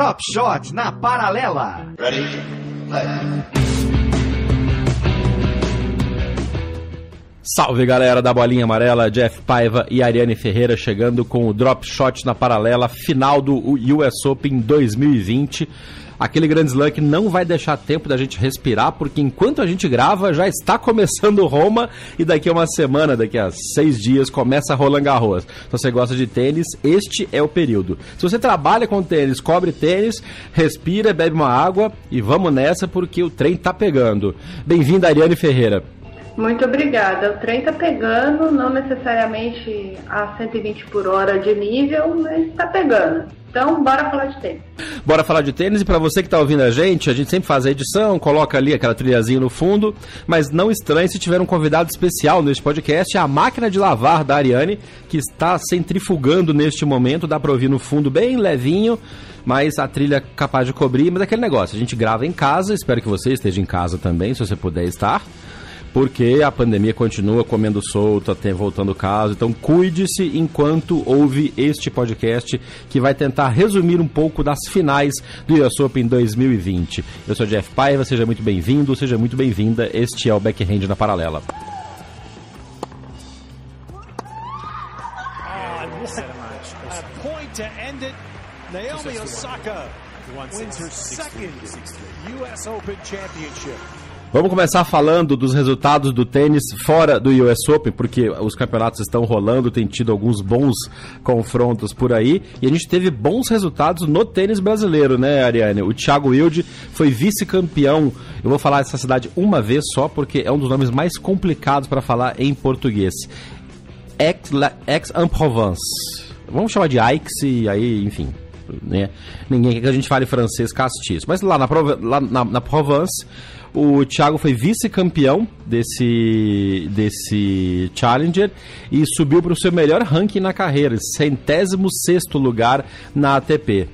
Drop Shot na paralela. Ready? Play. Salve galera da Bolinha Amarela, Jeff Paiva e Ariane Ferreira chegando com o Drop Shot na paralela final do US Open 2020. Aquele grande slam que não vai deixar tempo da gente respirar, porque enquanto a gente grava já está começando Roma e daqui a uma semana, daqui a seis dias, começa Roland Garros. Se você gosta de tênis, este é o período. Se você trabalha com tênis, cobre tênis, respira, bebe uma água e vamos nessa porque o trem tá pegando. Bem-vinda, Ariane Ferreira. Muito obrigada. O trem tá pegando, não necessariamente a 120 por hora de nível, mas tá pegando. Então, bora falar de tênis. Bora falar de tênis e para você que está ouvindo a gente, a gente sempre faz a edição, coloca ali aquela trilhazinha no fundo, mas não estranhe se tiver um convidado especial neste podcast, a máquina de lavar da Ariane, que está centrifugando neste momento, dá para ouvir no fundo bem levinho, mas a trilha é capaz de cobrir, mas é aquele negócio, a gente grava em casa, espero que você esteja em casa também, se você puder estar porque a pandemia continua comendo solto, até voltando o caso. Então cuide-se enquanto ouve este podcast que vai tentar resumir um pouco das finais do US Open 2020. Eu sou Jeff Paiva, seja muito bem-vindo, seja muito bem-vinda. Este é o Backhand na Paralela. Naomi Osaka wins her second US Open championship. Vamos começar falando dos resultados do tênis fora do US Open, porque os campeonatos estão rolando, tem tido alguns bons confrontos por aí, e a gente teve bons resultados no tênis brasileiro, né, Ariane? O Thiago Wilde foi vice-campeão. Eu vou falar essa cidade uma vez só, porque é um dos nomes mais complicados para falar em português. Aix-en-Provence. Vamos chamar de Aix e aí, enfim, né? Ninguém quer que a gente fale francês castiço. Mas lá na, lá na, na Provence, o Thiago foi vice-campeão desse, desse Challenger e subiu para o seu melhor ranking na carreira, centésimo sexto lugar na ATP.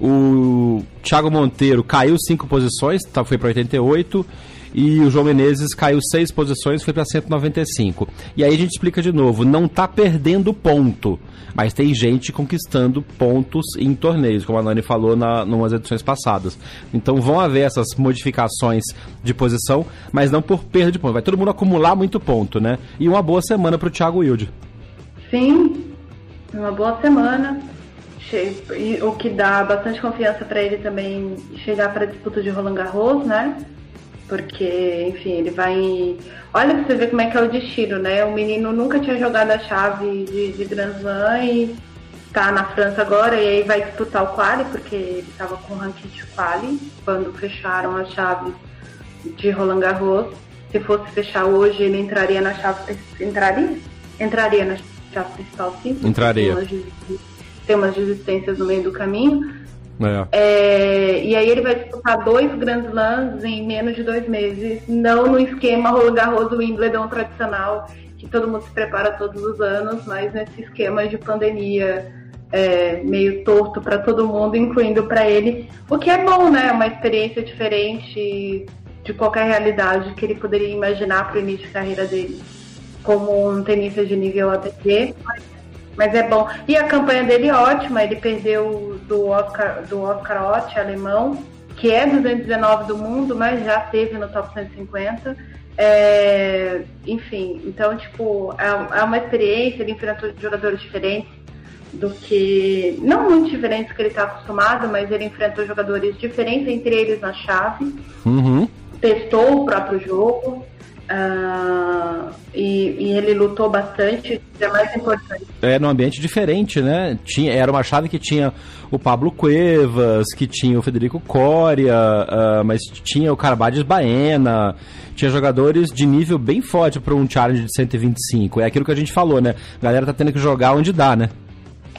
O Thiago Monteiro caiu cinco posições, tá, foi para 88 e o João Menezes caiu seis posições, foi para 195. E aí a gente explica de novo, não está perdendo ponto, mas tem gente conquistando pontos em torneios, como a Nani falou na umas edições passadas. Então vão haver essas modificações de posição, mas não por perda de ponto. Vai todo mundo acumular muito ponto, né? E uma boa semana para o Thiago Wilde. Sim, uma boa semana. O que dá bastante confiança para ele também chegar para a disputa de Roland Garros, né? Porque, enfim, ele vai. Olha pra você ver como é que é o destino, né? O menino nunca tinha jogado a chave de, de Grand Slam e tá na França agora e aí vai disputar o quali, porque ele tava com o ranking de quali quando fecharam as chaves de Roland Garros. Se fosse fechar hoje, ele entraria na chave. Entraria? Entraria na chave principal, sim. Entraria. Tem umas, tem umas desistências no meio do caminho. É. É, e aí ele vai disputar dois Grand Slams em menos de dois meses, não no esquema Roland Garros Wimbledon tradicional, que todo mundo se prepara todos os anos, mas nesse esquema de pandemia é, meio torto para todo mundo, incluindo para ele, o que é bom, né? Uma experiência diferente de qualquer realidade que ele poderia imaginar para o início de carreira dele, como um tenista de nível ATP, mas é bom. E a campanha dele é ótima, ele perdeu do Oscar, do Oscar Ott, alemão, que é 219 do mundo, mas já teve no top 150. É, enfim, então, tipo, é, é uma experiência, ele enfrentou jogadores diferentes do que. Não muito diferentes do que ele está acostumado, mas ele enfrentou jogadores diferentes entre eles na chave. Uhum. Testou o próprio jogo. Uh, e e, ele lutou bastante, é mais importante. É, num ambiente diferente, né? Tinha, era uma chave que tinha o Pablo Cuevas, que tinha o Federico Coria, uh, mas tinha o Carbades Baena, tinha jogadores de nível bem forte para um challenge de 125. É aquilo que a gente falou, né? A galera tá tendo que jogar onde dá, né?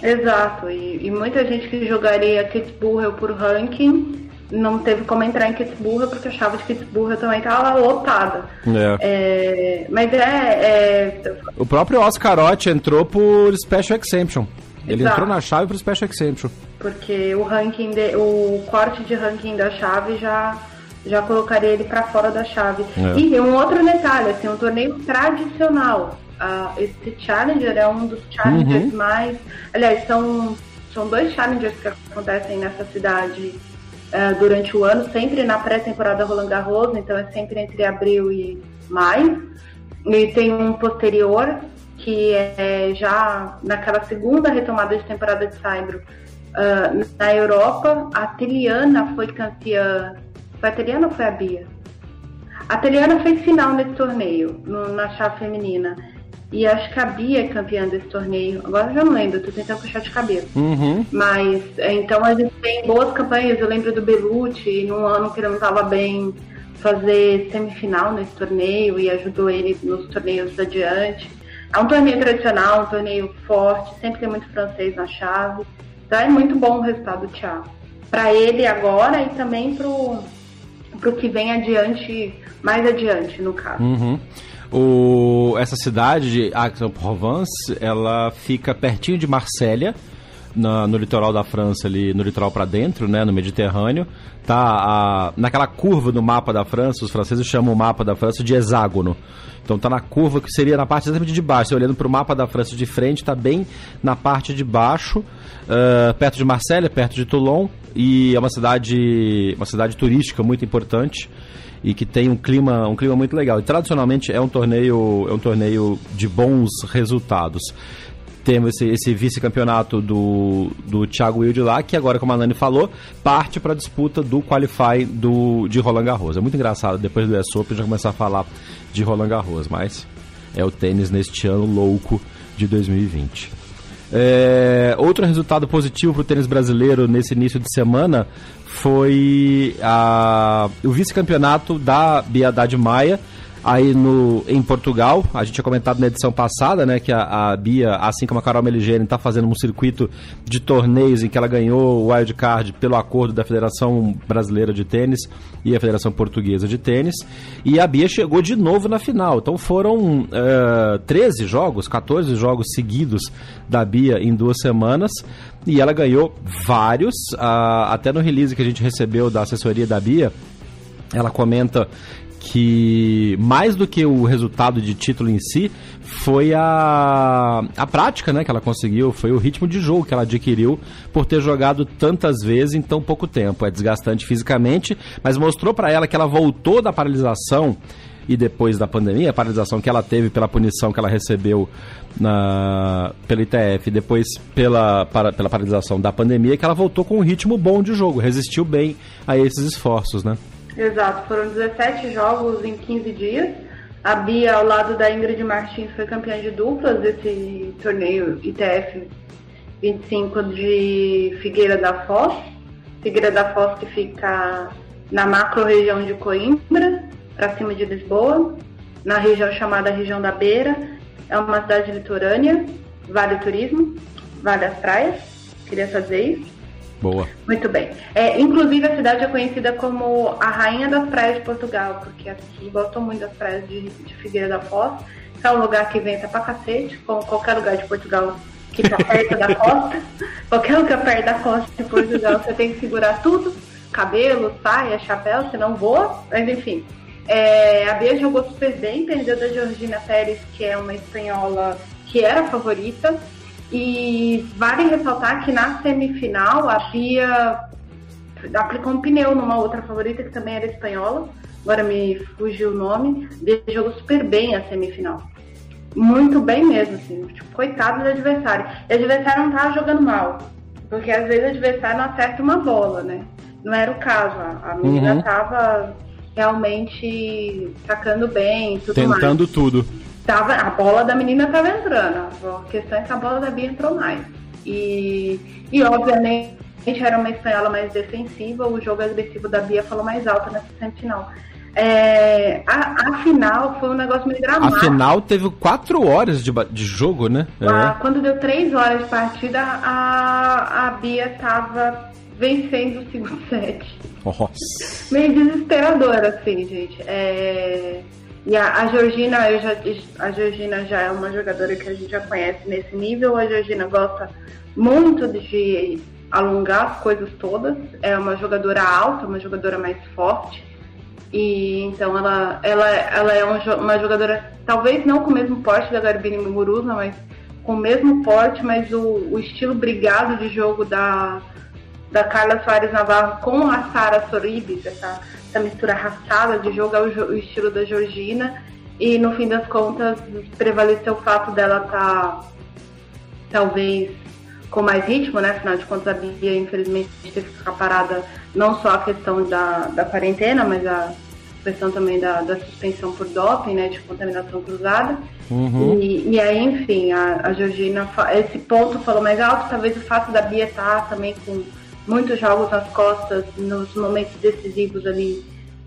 Exato, e, e muita gente que jogaria Kitzbühel por ranking não teve como entrar em Kitzbühel porque a chave de Kitzbühel também estava lotada. É. É, mas é, é, O próprio Oscarotti entrou por Special Exemption. Ele Exato. entrou na chave por Special Exemption. Porque o ranking, de, o corte de ranking da chave já já colocaria ele para fora da chave. É. E um outro detalhe, assim, um torneio tradicional. Uh, esse Challenger é um dos challengers uhum. mais. Aliás, são, são dois challengers que acontecem nessa cidade uh, durante o ano, sempre na pré-temporada Roland Garros, então é sempre entre abril e maio. E tem um posterior, que é já naquela segunda retomada de temporada de Saibro uh, na Europa. A Tiliana foi campeã. Foi a Tiliana ou foi a Bia? A Teliana fez final nesse torneio, no, na chave feminina. E acho que a Bia é campeã desse torneio. Agora eu já não lembro, tô tentando puxar de cabelo. Uhum. Mas, é, então a gente tem boas campanhas. Eu lembro do Belucci, num ano que ele não estava bem, fazer semifinal nesse torneio e ajudou ele nos torneios adiante. É um torneio tradicional, um torneio forte, sempre tem muito francês na chave. Então é muito bom o resultado do Thiago. Para ele agora e também pro, pro que vem adiante, mais adiante, no caso. Uhum. O, essa cidade de Aix-en-Provence, ela fica pertinho de Marsella, na, no litoral da França ali, no litoral para dentro, né, no Mediterrâneo, tá a, naquela curva do mapa da França, os franceses chamam o mapa da França de hexágono. Então tá na curva que seria na parte exatamente de baixo. Você olhando para o mapa da França de frente, tá bem na parte de baixo, uh, perto de Marselha, perto de Toulon, e é uma cidade, uma cidade turística muito importante e que tem um clima, um clima muito legal. E tradicionalmente é um torneio, é um torneio de bons resultados. Temos esse, esse vice-campeonato do, do Thiago Wilde lá, que agora, como a Nani falou, parte para a disputa do Qualify do, de Roland Garros. É muito engraçado, depois do US Open já começar a falar de Roland Garros, mas é o tênis neste ano louco de 2020. É, outro resultado positivo para o tênis brasileiro nesse início de semana foi a, o vice-campeonato da Biadade Maia, aí no, em Portugal. A gente tinha comentado na edição passada, né, que a, a Bia, assim como a Carol Meligeni, está fazendo um circuito de torneios em que ela ganhou o wild card pelo acordo da Federação Brasileira de Tênis e a Federação Portuguesa de Tênis. E a Bia chegou de novo na final. Então foram uh, eh, 13 jogos, 14 jogos seguidos da Bia em duas semanas. E ela ganhou vários, uh, até no release que a gente recebeu da assessoria da Bia, ela comenta que mais do que o resultado de título em si foi a, a prática né, que ela conseguiu, foi o ritmo de jogo que ela adquiriu por ter jogado tantas vezes em tão pouco tempo. É desgastante fisicamente, mas mostrou para ela que ela voltou da paralisação e depois da pandemia, a paralisação que ela teve pela punição que ela recebeu na, pelo ITF, depois pela, para, pela paralisação da pandemia, que ela voltou com um ritmo bom de jogo, resistiu bem a esses esforços, né? Exato, foram 17 jogos em 15 dias. A Bia, ao lado da Ingrid Martins, foi campeã de duplas desse torneio ITF 25 de Figueira da Foz. Figueira da Foz que fica na macro região de Coimbra, para cima de Lisboa, na região chamada região da Beira. É uma cidade litorânea, vale o turismo, vale as praias, queria fazer isso. Boa. Muito bem. É, inclusive, a cidade é conhecida como a rainha das praias de Portugal, porque aqui gostam muito das praias de, de Figueira da Foz, que é um lugar que venta pra cacete, como qualquer lugar de Portugal que tá perto da costa. Qualquer lugar perto da costa de Portugal, você tem que segurar tudo, cabelo, saia, chapéu, senão voa, mas enfim. É, a Bia jogou super bem, perdeu da Georgina Pérez, que é uma espanhola que era favorita, e vale ressaltar que na semifinal a Bia aplicou um pneu numa outra favorita que também era espanhola, agora me fugiu o nome, Bia jogou super bem a semifinal. Muito bem mesmo, assim, tipo, coitado do adversário. E o adversário não tava jogando mal, porque às vezes o adversário não acerta uma bola, né? Não era o caso, a, menina uhum. tava realmente sacando bem tudo Tentando mais. tudo. Tava, a bola da menina estava entrando. A questão é que a bola da Bia entrou mais. E, e obviamente era uma espanhola mais defensiva, o jogo agressivo da Bia falou mais alto nessa semifinal. É, a, a, final foi um negócio meio dramático. A final teve quatro horas de, de jogo, né? É. Quando deu três horas de partida, a, a Bia tava vencendo o segundo set. Nossa. Meio desesperador, assim, gente. É... E a, a Georgina, eu já, a Georgina já é uma jogadora que a gente já conhece nesse nível. A Georgina gosta muito de alongar as coisas todas. É uma jogadora alta, uma jogadora mais forte. E então ela, ela, ela é um, uma jogadora, talvez não com o mesmo porte da Garbine Muguruza, mas com o mesmo porte, mas o, o estilo brigado de jogo da, da Carla Soares Navarro com a Sara Soribes, essa, essa mistura arrastada de jogo, é o, o, estilo da Georgina. E no fim das contas prevaleceu o fato dela estar tá, talvez com mais ritmo, né? Afinal de contas a Bia infelizmente teve que ficar parada não só a questão da, da quarentena, mas a questão também da, da suspensão por doping, né? De contaminação cruzada. Uhum. E, e aí, enfim, a, a Georgina, esse ponto falou mais alto, talvez o fato da Bia estar tá também com muitos jogos nas costas nos momentos decisivos ali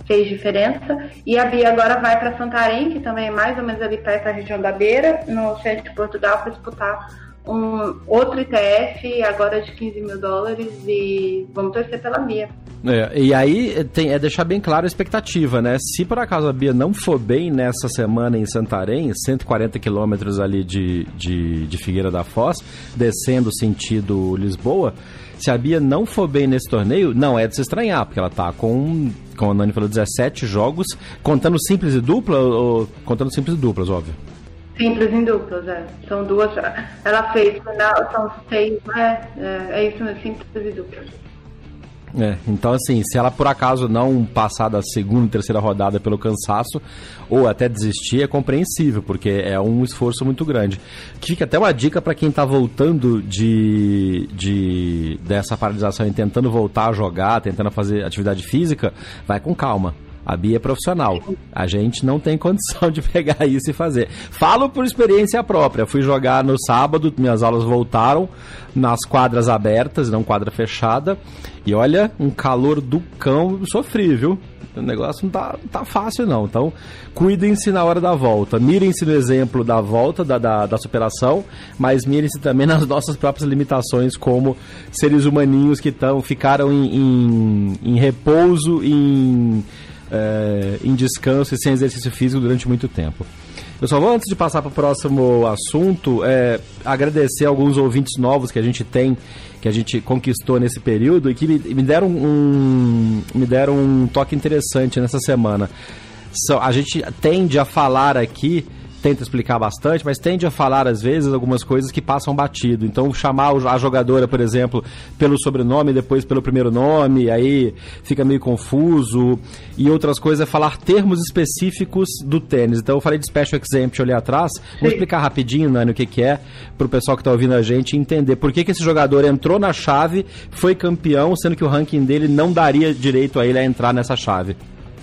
fez diferença. E a Bia agora vai para Santarém, que também é mais ou menos ali perto da região da Beira, no centro de Portugal, para disputar um outro ITF agora de 15 mil dólares e vamos torcer pela Bia. É, e aí tem, é deixar bem claro a expectativa, né? Se por acaso a Bia não for bem nessa semana em Santarém, 140 quilômetros ali de, de, de Figueira da Foz, descendo sentido Lisboa, se a Bia não for bem nesse torneio, não é de se estranhar, porque ela tá com, como a Nani falou, 17 jogos, contando simples e dupla, ou contando simples e duplas, óbvio. Simples em duplas, é. São duas. Ela fez, são seis, né? É, é isso, simples e duplas. É, então assim, se ela por acaso não passar da segunda terceira rodada pelo cansaço, ou até desistir, é compreensível, porque é um esforço muito grande. Que fica até uma dica para quem está voltando de, de dessa paralisação e tentando voltar a jogar, tentando fazer atividade física, vai com calma. A Bia é profissional. A gente não tem condição de pegar isso e fazer. Falo por experiência própria. Fui jogar no sábado, minhas aulas voltaram nas quadras abertas, não quadra fechada. E olha, um calor do cão sofrível. O negócio não tá, tá fácil, não. Então, cuidem-se na hora da volta. Mirem-se no exemplo da volta, da, da, da superação, mas mirem-se também nas nossas próprias limitações como seres humaninhos que tão, ficaram em, em, em repouso, em é, em descanso e sem exercício físico durante muito tempo. Eu só vou, antes de passar para o próximo assunto, é, agradecer alguns ouvintes novos que a gente tem, que a gente conquistou nesse período e que me, me deram, um, me deram um toque interessante nessa semana. So, a gente tende a falar aqui tenta explicar bastante, mas tende a falar às vezes algumas coisas que passam batido. Então, chamar a jogadora, por exemplo, pelo sobrenome depois pelo primeiro nome, aí fica meio confuso. E outras coisas é falar termos específicos do tênis. Então, eu falei de Special Exemption ali atrás. Vou explicar rapidinho, Nani, o que, que é, para o pessoal que está ouvindo a gente entender por que, que esse jogador entrou na chave, foi campeão, sendo que o ranking dele não daria direito a ele a entrar nessa chave.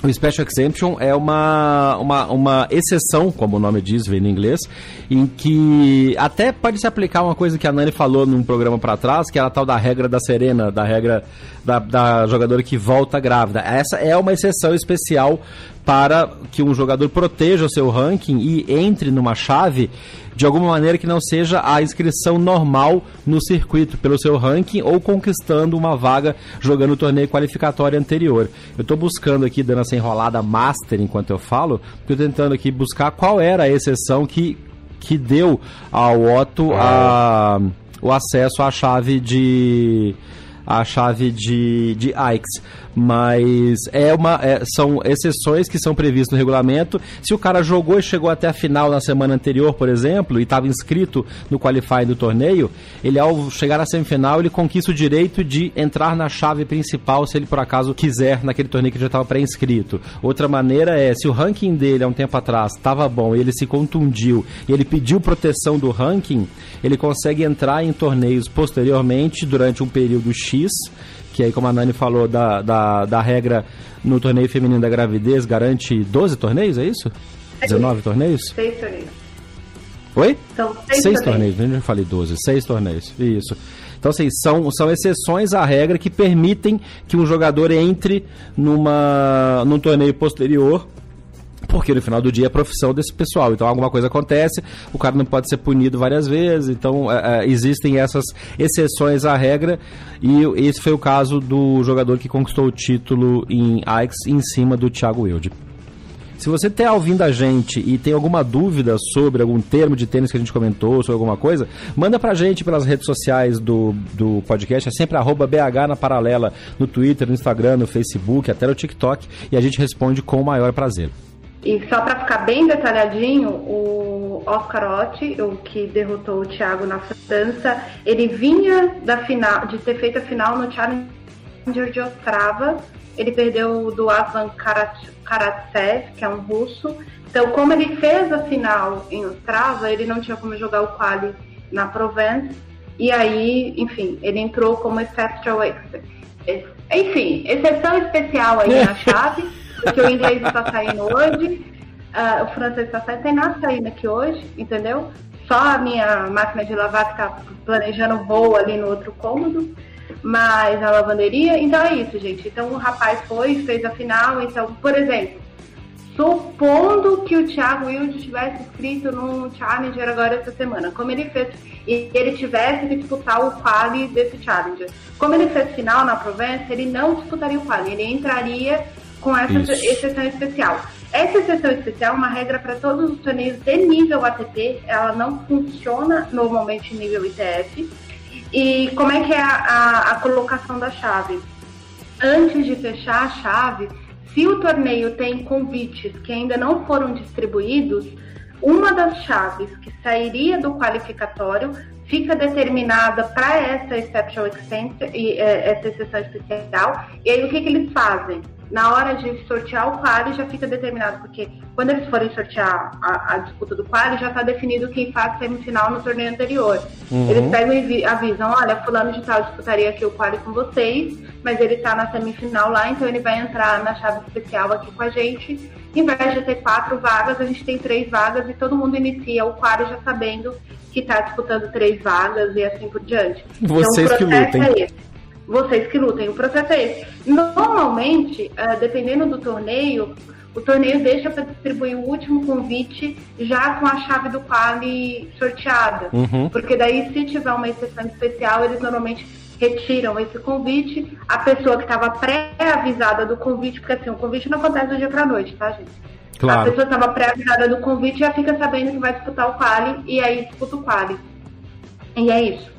O Special Exemption é uma, uma, uma exceção, como o nome diz, vem no inglês, em que até pode se aplicar uma coisa que a Nani falou num programa para trás, que é a tal da regra da Serena, da regra da, da jogadora que volta grávida. Essa é uma exceção especial para que um jogador proteja o seu ranking e entre numa chave de alguma maneira que não seja a inscrição normal no circuito pelo seu ranking ou conquistando uma vaga jogando o torneio qualificatório anterior. Eu estou buscando aqui, dando essa enrolada master enquanto eu falo, estou tentando aqui buscar qual era a exceção que, que deu ao Otto a, o acesso à chave de a chave de, de Aikes mas é uma, é, são exceções que são previstas no regulamento. Se o cara jogou e chegou até a final na semana anterior, por exemplo, e estava inscrito no qualify do torneio, ele ao chegar na semifinal, ele conquista o direito de entrar na chave principal se ele por acaso quiser naquele torneio que já estava pré-inscrito. Outra maneira é, se o ranking dele há um tempo atrás estava bom e ele se contundiu e ele pediu proteção do ranking, ele consegue entrar em torneios posteriormente durante um período X que aí, como a Nani falou, da, da, da regra no torneio feminino da gravidez, garante 12 torneios, é isso? 19 torneios? 6 torneios. Oi? São seis, seis torneios. torneios, eu falei 12, seis torneios, isso. Então, assim, são, são exceções à regra que permitem que um jogador entre numa, num torneio posterior porque no final do dia é profissão desse pessoal. Então alguma coisa acontece, o cara não pode ser punido várias vezes. Então é, é, existem essas exceções à regra e esse foi o caso do jogador que conquistou o título em Aix em cima do Thiago Wilde. Se você está ouvindo a gente e tem alguma dúvida sobre algum termo de tênis que a gente comentou, sobre alguma coisa, manda pra gente pelas redes sociais do, do podcast, é sempre BH na paralela, no Twitter, no Instagram, no Facebook, até no TikTok, e a gente responde com o maior prazer. E só para ficar bem detalhadinho, o Oscar Otti, o que derrotou o Thiago na França, ele vinha da final, de ter feito a final no Challenger de Ostrava. Ele perdeu do Aslan Karatsev, que é um russo. Então, como ele fez a final em Ostrava, ele não tinha como jogar o quali na Provence. E aí, enfim, ele entrou como Expert. Enfim, exceção especial aí na chave porque o inglês está saindo hoje, uh, o francês está saindo, tem nada saindo aqui hoje, entendeu? Só a minha máquina de lavar que está planejando voo ali no outro cômodo, mas a lavanderia. Então é isso, gente. Então o rapaz foi, fez a final. Então, por exemplo, supondo que o Thiago Wilde tivesse escrito no Challenger agora essa semana, como ele fez, e ele tivesse que disputar o quali desse Challenger. Como ele fez final na Provence, ele não disputaria o quali, ele entraria com essa Isso. exceção especial. Essa exceção especial é uma regra para todos os torneios de nível ATP, ela não funciona normalmente em nível ITF. E como é que é a, a, a colocação da chave? Antes de fechar a chave, se o torneio tem convites que ainda não foram distribuídos, uma das chaves que sairia do qualificatório fica determinada para essa exception extension, é, essa exceção especial. E aí o que, que eles fazem? Na hora de sortear o quali já fica determinado, porque quando eles forem sortear a, a disputa do quali, já está definido quem faz semifinal no torneio anterior. Uhum. Eles pegam e avisam, olha, fulano de tal disputaria aqui o quali com vocês, mas ele está na semifinal lá, então ele vai entrar na chave especial aqui com a gente. Em vez de ter quatro vagas, a gente tem três vagas e todo mundo inicia o quali já sabendo que está disputando três vagas e assim por diante. Vocês então, que lutem. É esse vocês que lutem. O processo é esse. Normalmente, uh, dependendo do torneio, o torneio deixa para distribuir o último convite já com a chave do quali sorteada. Uhum. Porque daí, se tiver uma exceção especial, eles normalmente retiram esse convite. A pessoa que estava pré-avisada do convite, porque assim, o convite não acontece do dia para noite, tá, gente? Claro. A pessoa estava pré-avisada do convite já fica sabendo que vai disputar o quali e aí disputa o quali. E é isso.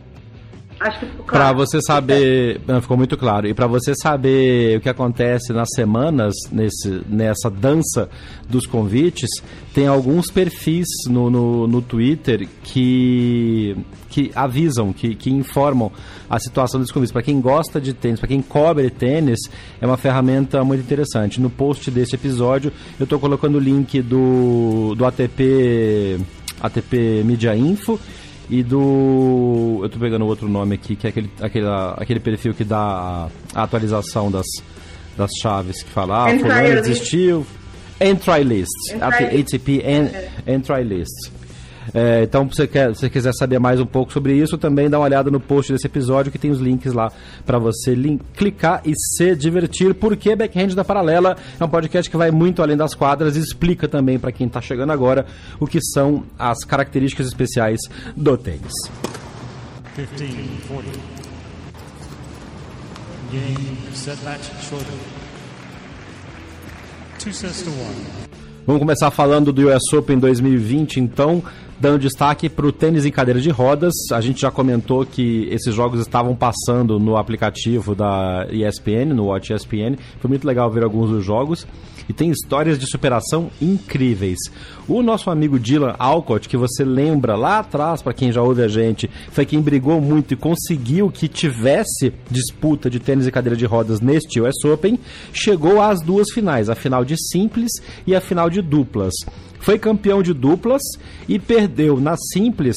Acho que ficou claro. Para você saber, ficou muito claro. E para você saber o que acontece nas semanas nesse, nessa dança dos convites, tem alguns perfis no, no, no Twitter que que avisam, que, que informam a situação dos convites. Para quem gosta de tênis, para quem cobre tênis, é uma ferramenta muito interessante. No post desse episódio, eu estou colocando o link do, do ATP, ATP Media Info e do. Eu tô pegando outro nome aqui, que é aquele, aquele, aquele perfil que dá a atualização das, das chaves que fala, ah, fulano desistiu. Entry list. ATP entry list. É, então, se você, quer, se quiser saber mais um pouco sobre isso, também dá uma olhada no post desse episódio que tem os links lá para você clicar e se divertir. Porque Backhand da Paralela é um podcast que vai muito além das quadras e explica também para quem está chegando agora o que são as características especiais do tênis. 15, 40. Game, set match, short. Two sets to one. Vamos começar falando do US Open 2020, então dando destaque para o tênis em cadeira de rodas. A gente já comentou que esses jogos estavam passando no aplicativo da ESPN, no Watch ESPN. Foi muito legal ver alguns dos jogos e tem histórias de superação incríveis. O nosso amigo Dylan Alcott, que você lembra lá atrás, para quem já ouve a gente, foi quem brigou muito e conseguiu que tivesse disputa de tênis e cadeira de rodas neste US Open, chegou às duas finais, a final de simples e a final de duplas. Foi campeão de duplas e perdeu na simples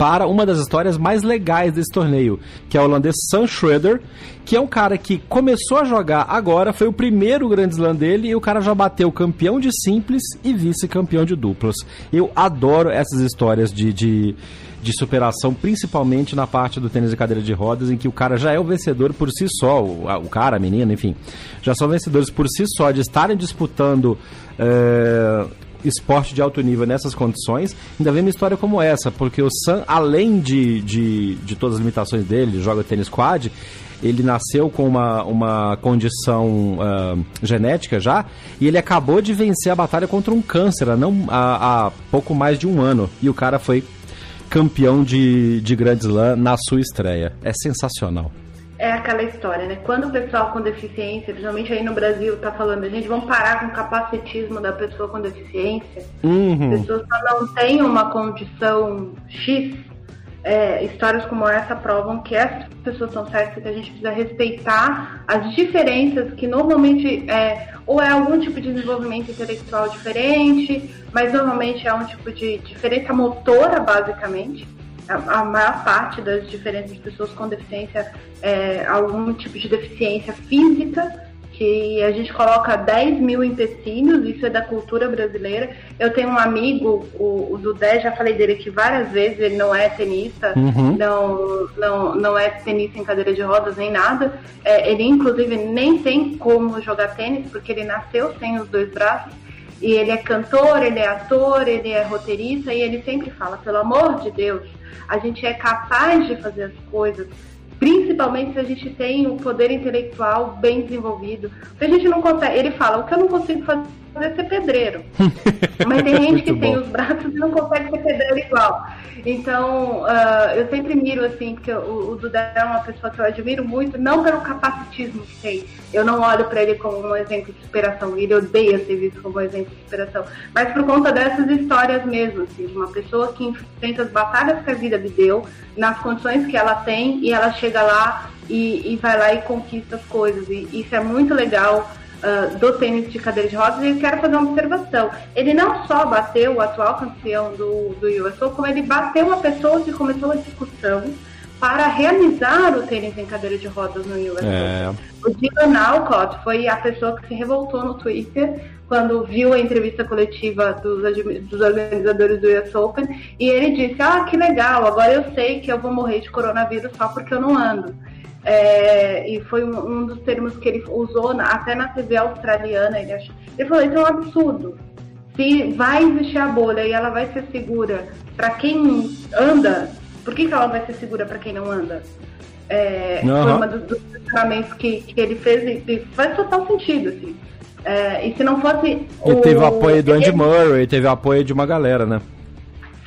para uma das histórias mais legais desse torneio, que é o holandês Sam Schroeder, que é um cara que começou a jogar agora, foi o primeiro grande slam dele e o cara já bateu campeão de simples e vice-campeão de duplas. Eu adoro essas histórias de, de, de, superação, principalmente na parte do tênis de cadeira de rodas, em que o cara já é o vencedor por si só, o, o cara, a menina, enfim, já são vencedores por si só, de estarem disputando. É esporte de alto nível nessas condições, ainda vem uma história como essa, porque o Sam, além de, de, de todas as limitações dele, joga tênis quad, ele nasceu com uma, uma condição uh, genética já, e ele acabou de vencer a batalha contra um câncer há, não, há, há pouco mais de um ano. E o cara foi campeão de, de Grand Slam na sua estreia. É sensacional é aquela história, né? Quando o pessoal com deficiência, principalmente aí no Brasil, tá falando, gente, vamos parar com o capacitismo da pessoa com deficiência. Uhum. As pessoas só não têm uma condição X. É, histórias como essa provam que essas pessoas são certas que a gente precisa respeitar as diferenças que normalmente é, ou é algum tipo de desenvolvimento intelectual diferente, mas normalmente é um tipo de diferença motora, basicamente a, maior parte das diferentes pessoas com deficiência é algum tipo de deficiência física, que a gente coloca 10 mil empecilhos, isso é da cultura brasileira. Eu tenho um amigo, o, o Dudé, já falei dele aqui várias vezes, ele não é tenista, uhum. não, não, não é tenista em cadeira de rodas nem nada. É, ele, inclusive, nem tem como jogar tênis, porque ele nasceu sem os dois braços. E ele é cantor, ele é ator, ele é roteirista, e ele sempre fala, pelo amor de Deus, a gente é capaz de fazer as coisas, principalmente se a gente tem o poder intelectual bem desenvolvido. Se a gente não consegue, ele fala, o que eu não consigo fazer é ser pedreiro. Mas tem gente que bom. tem os braços e não consegue ser pedreiro igual. Então, uh, eu sempre miro, assim, porque o, o Dudé é uma pessoa que eu admiro muito, não pelo capacitismo que tem. Eu não olho para ele como um exemplo de inspiração, ele odeia ser visto como um exemplo de inspiração. Mas por conta dessas histórias mesmo, assim, de uma pessoa que enfrenta as batalhas que a vida lhe deu, nas condições que ela tem, e ela chega lá e, e vai lá e conquista as coisas. E isso é muito legal uh, do tênis de cadeira de rodas e eu quero fazer uma observação. Ele não só bateu o atual campeão do, do US como ele bateu uma pessoa que começou a discussão para realizar o tênis em cadeira de rodas no US é. O Dylan Alcott foi a pessoa que se revoltou no Twitter quando viu a entrevista coletiva dos, dos, organizadores do US Open e ele disse: Ah, que legal, agora eu sei que eu vou morrer de coronavírus só porque eu não ando. É, e foi um, um, dos termos que ele usou na, até na TV australiana. Ele, achou, ele falou: Isso é um absurdo. Se vai existir a bolha e ela vai ser segura para quem anda, por que, que ela vai ser segura para quem não anda? É, uhum. Foi um dos, dos questionamentos que, que ele fez e, e faz total sentido. Assim. É, e se não fosse. Ele o, teve o apoio do Andy. Murray, teve o apoio de uma galera, né?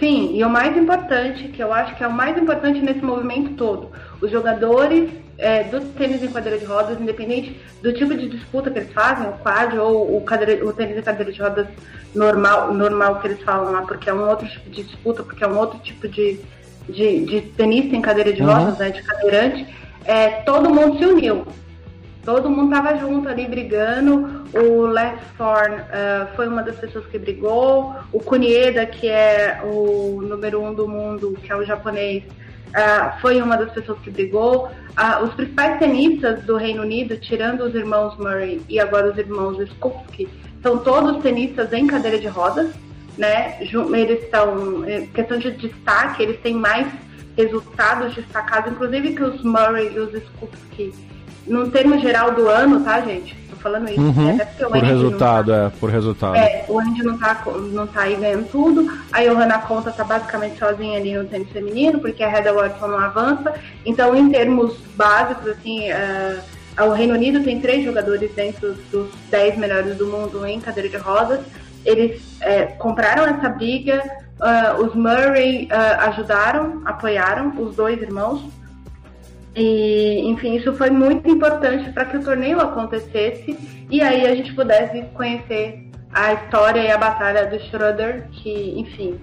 Sim, e o mais importante, que eu acho que é o mais importante nesse movimento todo, os jogadores é, do tênis em cadeira de rodas, independente do tipo de disputa que eles fazem, o quad ou o, cadeira, o tênis em cadeira de rodas normal, normal que eles falam lá, porque é um outro tipo de disputa, porque é um outro tipo de, de, de tenista em cadeira de uhum. rodas, né, de cadeirante, é, todo mundo se uniu. Todo mundo tava junto ali brigando. O Les Thorne uh, foi uma das pessoas que brigou. O Kunieda, que é o número um do mundo, que é o japonês, uh, foi uma das pessoas que brigou. Uh, os principais tenistas do Reino Unido, tirando os irmãos Murray e agora os irmãos Skupski, são todos tenistas em cadeira de rodas. Né? Eles estão, em questão de destaque, eles têm mais resultados destacados, inclusive que os Murray e os Skupski no termo geral do ano, tá, gente? Tô falando isso. Uhum, até por resultado, tá, é, por resultado. É, o Andy não tá, não tá aí ganhando tudo. A Johanna Conta tá basicamente sozinha ali no tênis feminino, porque a Heather Watson não avança. Então, em termos básicos, assim, uh, o Reino Unido tem três jogadores dentro dos dez melhores do mundo em cadeira de rodas. Eles é, compraram essa briga, uh, os Murray uh, ajudaram, apoiaram os dois irmãos e, enfim, isso foi muito importante para que o torneio acontecesse e aí a gente pudesse conhecer a história e a batalha do Schroeder, que, enfim.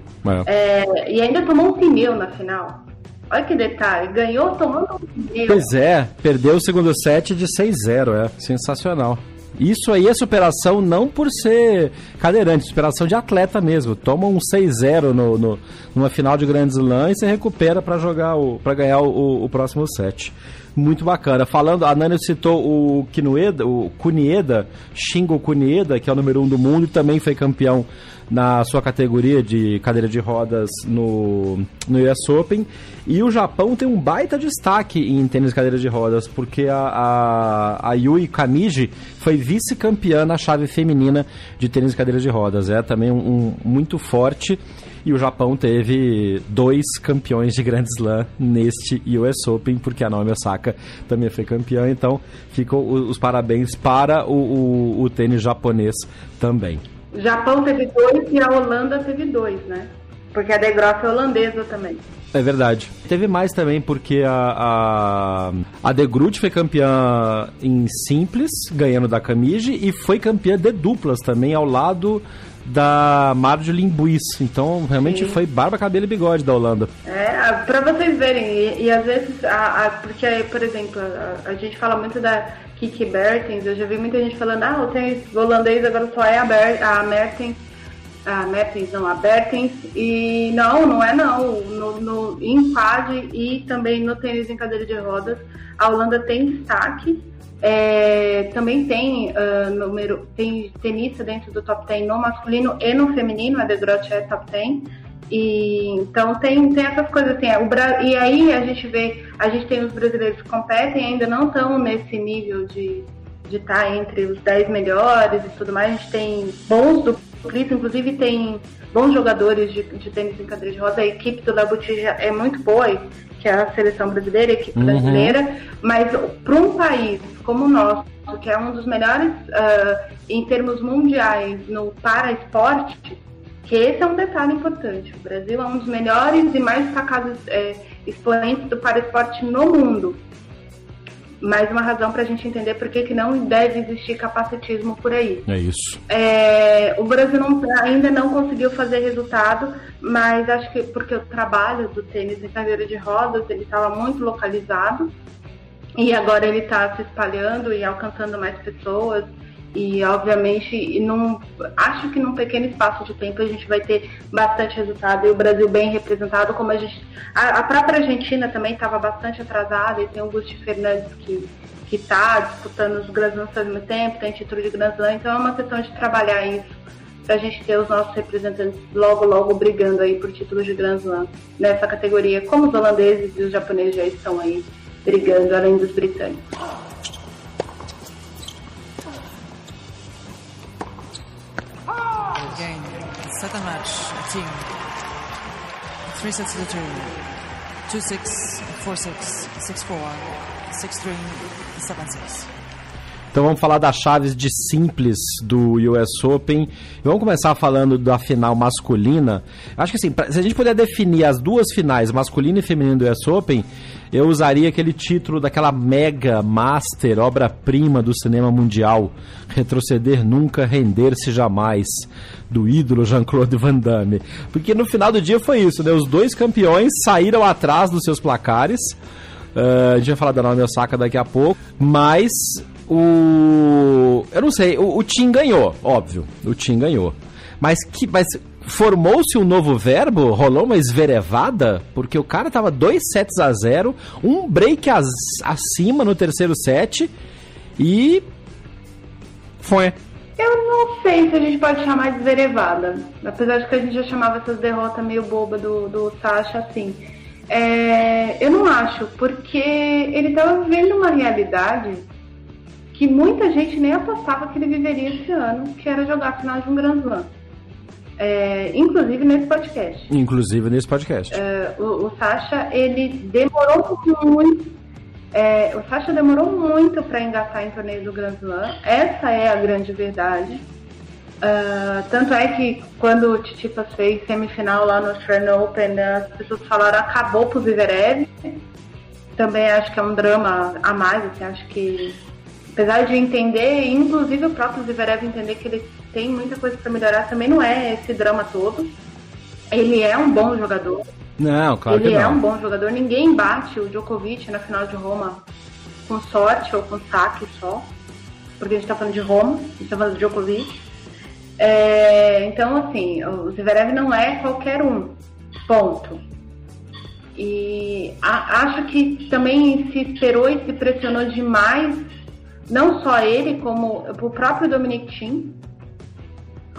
É. É, e ainda tomou um pneu na final. Olha que detalhe, ganhou tomando um pneu. Pois é, perdeu o segundo set de 6-0, é sensacional. Isso aí é superação não por ser cadeirante, superação de atleta mesmo. Toma um 6-0 no, no, numa final de Grand Slam e você recupera para jogar para ganhar o, o, próximo set. Muito bacana. Falando, a Nani citou o Kinueda, o Kunieda, Shingo Kunieda, que é o número um do mundo e também foi campeão na sua categoria de cadeira de rodas no, no US Open. E o Japão tem um baita destaque em tênis de cadeira de rodas, porque a, a, a Yui Kamiji foi vice-campeã na chave feminina de tênis de cadeira de rodas. É também um, um muito forte. E o Japão teve dois campeões de Grand Slam neste US Open, porque a Naomi Osaka também foi campeã. Então, ficam os parabéns para o, o, o tênis japonês também. O Japão teve dois e a Holanda teve dois, né? Porque a De Groff é holandesa também. É verdade. Teve mais também porque a, a, a De Groot foi campeã em simples, ganhando da Camille, e foi campeã de duplas também, ao lado da Marjorie Buis. Então, realmente Sim. foi barba, cabelo e bigode da Holanda. É, pra vocês verem, e, e às vezes, a, a, porque, por exemplo, a, a, gente fala muito da Kiki Bertens, eu já vi muita gente falando, ah, o tênis holandês agora só é a, Ber, a Mertens, a Mertens, não, a Bertens, e não, não é não, no, no, em quad e também no tênis em cadeira de rodas, a Holanda tem destaque, é, também tem uh, número, tem tenista dentro do top 10 no masculino e no feminino, a Groot é top 10. E, então tem, tem essas coisas assim. É, o, e aí a gente vê, a gente tem os brasileiros que competem ainda não estão nesse nível de de estar tá entre os 10 melhores e tudo mais. A gente tem bons duplistas, inclusive tem bons jogadores de, de tênis em cadeira de roda. A equipe do Labutija é muito boa, que é a seleção brasileira, a equipe uhum. brasileira, mas para um país como o nosso, que é um dos melhores uh, em termos mundiais no para esporte, que esse é um detalhe importante. O Brasil é um dos melhores e mais destacados é, expoentes do paraesporte no mundo. Mais uma razão para a gente entender por que, que não deve existir capacitismo por aí. É isso. É, o Brasil não, ainda não conseguiu fazer resultado, mas acho que porque o trabalho do tênis em cadeira de rodas ele estava muito localizado e agora ele está se espalhando e alcançando mais pessoas e obviamente num, acho que num pequeno espaço de tempo a gente vai ter bastante resultado e o Brasil bem representado como a gente a, a própria Argentina também estava bastante atrasada e tem o Gusti Fernandes que que está disputando os Grand Slams ao mesmo tempo tem título de Grand Slam então é uma questão de trabalhar isso para a gente ter os nossos representantes logo logo brigando aí por títulos de Grand Slam nessa categoria como os holandeses e os japoneses já estão aí brigando além dos britânicos second match, team. Three sets to two. 2-6, 4-6, 6-4, 6-3, 7-6. Então vamos falar das chaves de simples do US Open. Vamos começar falando da final masculina. Acho que assim, se a gente puder definir as duas finais, masculina e feminina do US Open, eu usaria aquele título daquela mega master, obra-prima do cinema mundial, Retroceder Nunca, Render-se Jamais, do ídolo Jean-Claude Van Damme. Porque no final do dia foi isso, né? Os dois campeões saíram atrás dos seus placares. Uh, a gente vai falar da Naomi Osaka daqui a pouco, mas o. Eu não sei, o, o Tim ganhou, óbvio. O Tim ganhou. Mas que. Mas formou-se um novo verbo? Rolou uma esverevada? Porque o cara tava 2 sets a 0, um break as, acima no terceiro set e. Foi. Eu não sei se a gente pode chamar de esverevada. Apesar de que a gente já chamava essas derrotas meio boba do, do Sasha assim. É, eu não acho, porque ele tava vivendo uma realidade que muita gente nem apostava que ele viveria esse ano, que era jogar a final de um Grand Slam. É, inclusive nesse podcast. Inclusive nesse podcast. É, o, o Sasha, ele demorou muito. É, o Sasha demorou muito para engatar em torneio do Grand Slam. Essa é a grande verdade. Uh, tanto é que quando o Titipas fez semifinal lá no Australian Open, as pessoas falaram acabou pro Zverev. Também acho que é um drama a mais, assim, acho que apesar de entender, inclusive o próprio Zverev entender que ele tem muita coisa para melhorar, também não é esse drama todo. Ele é um bom jogador. Não, claro Ele que não. é um bom jogador. Ninguém bate o Djokovic na final de Roma com sorte ou com saque só. porque a gente está falando de Roma, a gente está falando de Djokovic. É, então, assim, o Zverev não é qualquer um, ponto. E a, acho que também se esperou e se pressionou demais, não só ele, como o próprio Dominic Thiem.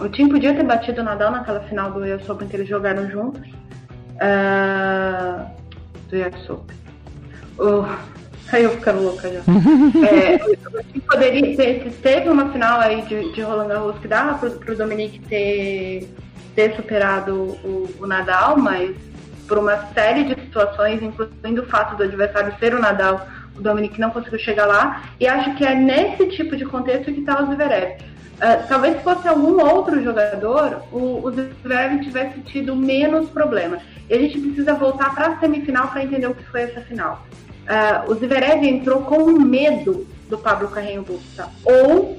O Thiem podia ter batido o Nadal naquela final do US Open que eles jogaram juntos. Uh, do US Open. Uh, Aí eu ficando louca já. é, poderia ter, teve uma final aí de, de Roland Garros que dava pro, pro Dominique ter, ter superado o, o, Nadal, mas por uma série de situações, incluindo o fato do adversário ser o Nadal, o Dominique não conseguiu chegar lá. E acho que é nesse tipo de contexto que está o Zverev. Uh, talvez se fosse algum outro jogador, o, o Zverev tivesse tido menos problema. E a gente precisa voltar para a semifinal para entender o que foi essa final uh, o Zverev entrou com medo do Pablo Carreño Busta. Ou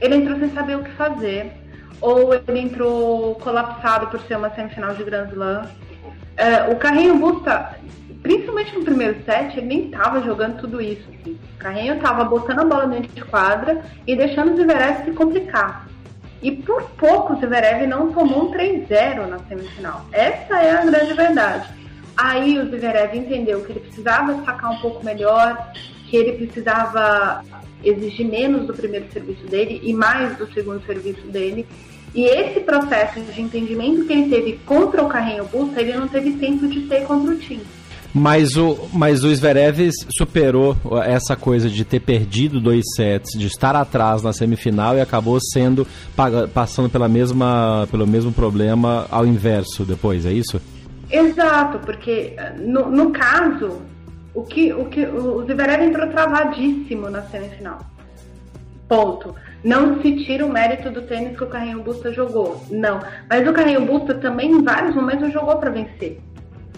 ele entrou sem saber o que fazer, ou ele entrou colapsado por ser uma semifinal de Grand Slam. Uh, o Carreño Busta, principalmente no primeiro set, ele nem estava jogando tudo isso. Assim. O Carreño estava botando a bola dentro de quadra e deixando o Zverev se complicar. E por pouco o Zverev não tomou um 3-0 na semifinal. Essa é a grande verdade. Aí o Zverev entendeu que ele precisava sacar um pouco melhor, que ele precisava exigir menos do primeiro serviço dele e mais do segundo serviço dele. E esse processo de entendimento que ele teve contra o Carrinho Busta, ele não teve tempo de ter contra o time. Mas o, mas o Zverev superou essa coisa de ter perdido dois sets, de estar atrás na semifinal e acabou sendo passando pela mesma, pelo mesmo problema ao inverso depois, é isso? Exato, porque no, no caso, o que, o que o Zverev entrou travadíssimo na semifinal. Ponto. Não se tira o mérito do tênis que o Carrinho Busta jogou. Não. Mas o Carrinho Busta também, em vários momentos, jogou para vencer.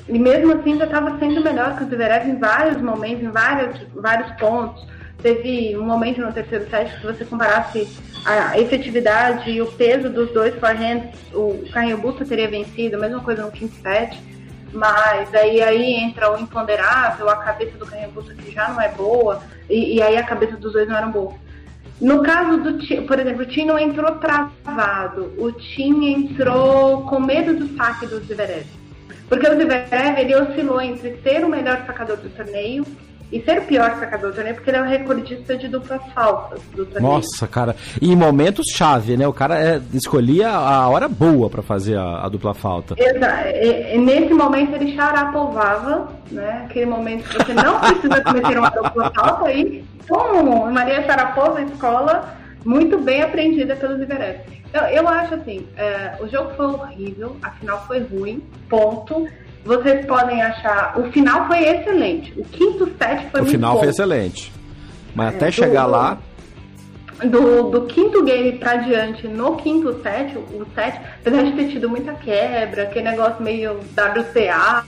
E mesmo assim já estava sendo melhor que o Zverev em vários momentos, em vários, vários pontos. Teve um momento no terceiro set que você comparasse a efetividade e o peso dos dois forehands, o Carrinho Busta teria vencido, a mesma coisa no quinto set. Mas aí, aí entra o imponderável, a cabeça do Carrinho Busta que já não é boa, e, e aí a cabeça dos dois não eram boas. No caso do Tim, por exemplo, o Tim não entrou travado, o Tim entrou com medo do saque do Zverev. Porque o Zverev, ele oscilou entre ser o melhor sacador do torneio e ser o pior sacador do torneio porque ele é o recordista de duplas faltas do torneio. Nossa, cara. E em momentos chave, né? O cara é, escolhia a hora boa para fazer a, a, dupla falta. Exato. E, e nesse momento ele charapovava, né? Aquele momento que você não precisa cometer uma dupla falta e, como Maria Sharapova, escola muito bem aprendida pelos Zverev. Eu, eu acho assim, é, o jogo foi horrível, a final foi ruim, ponto vocês podem achar. O final foi excelente. O quinto set foi o muito final bom. foi excelente. Mas é, até do, chegar lá. Do, do quinto game pra diante, no quinto set, o set, apesar de ter tido muita quebra, aquele negócio meio WCA,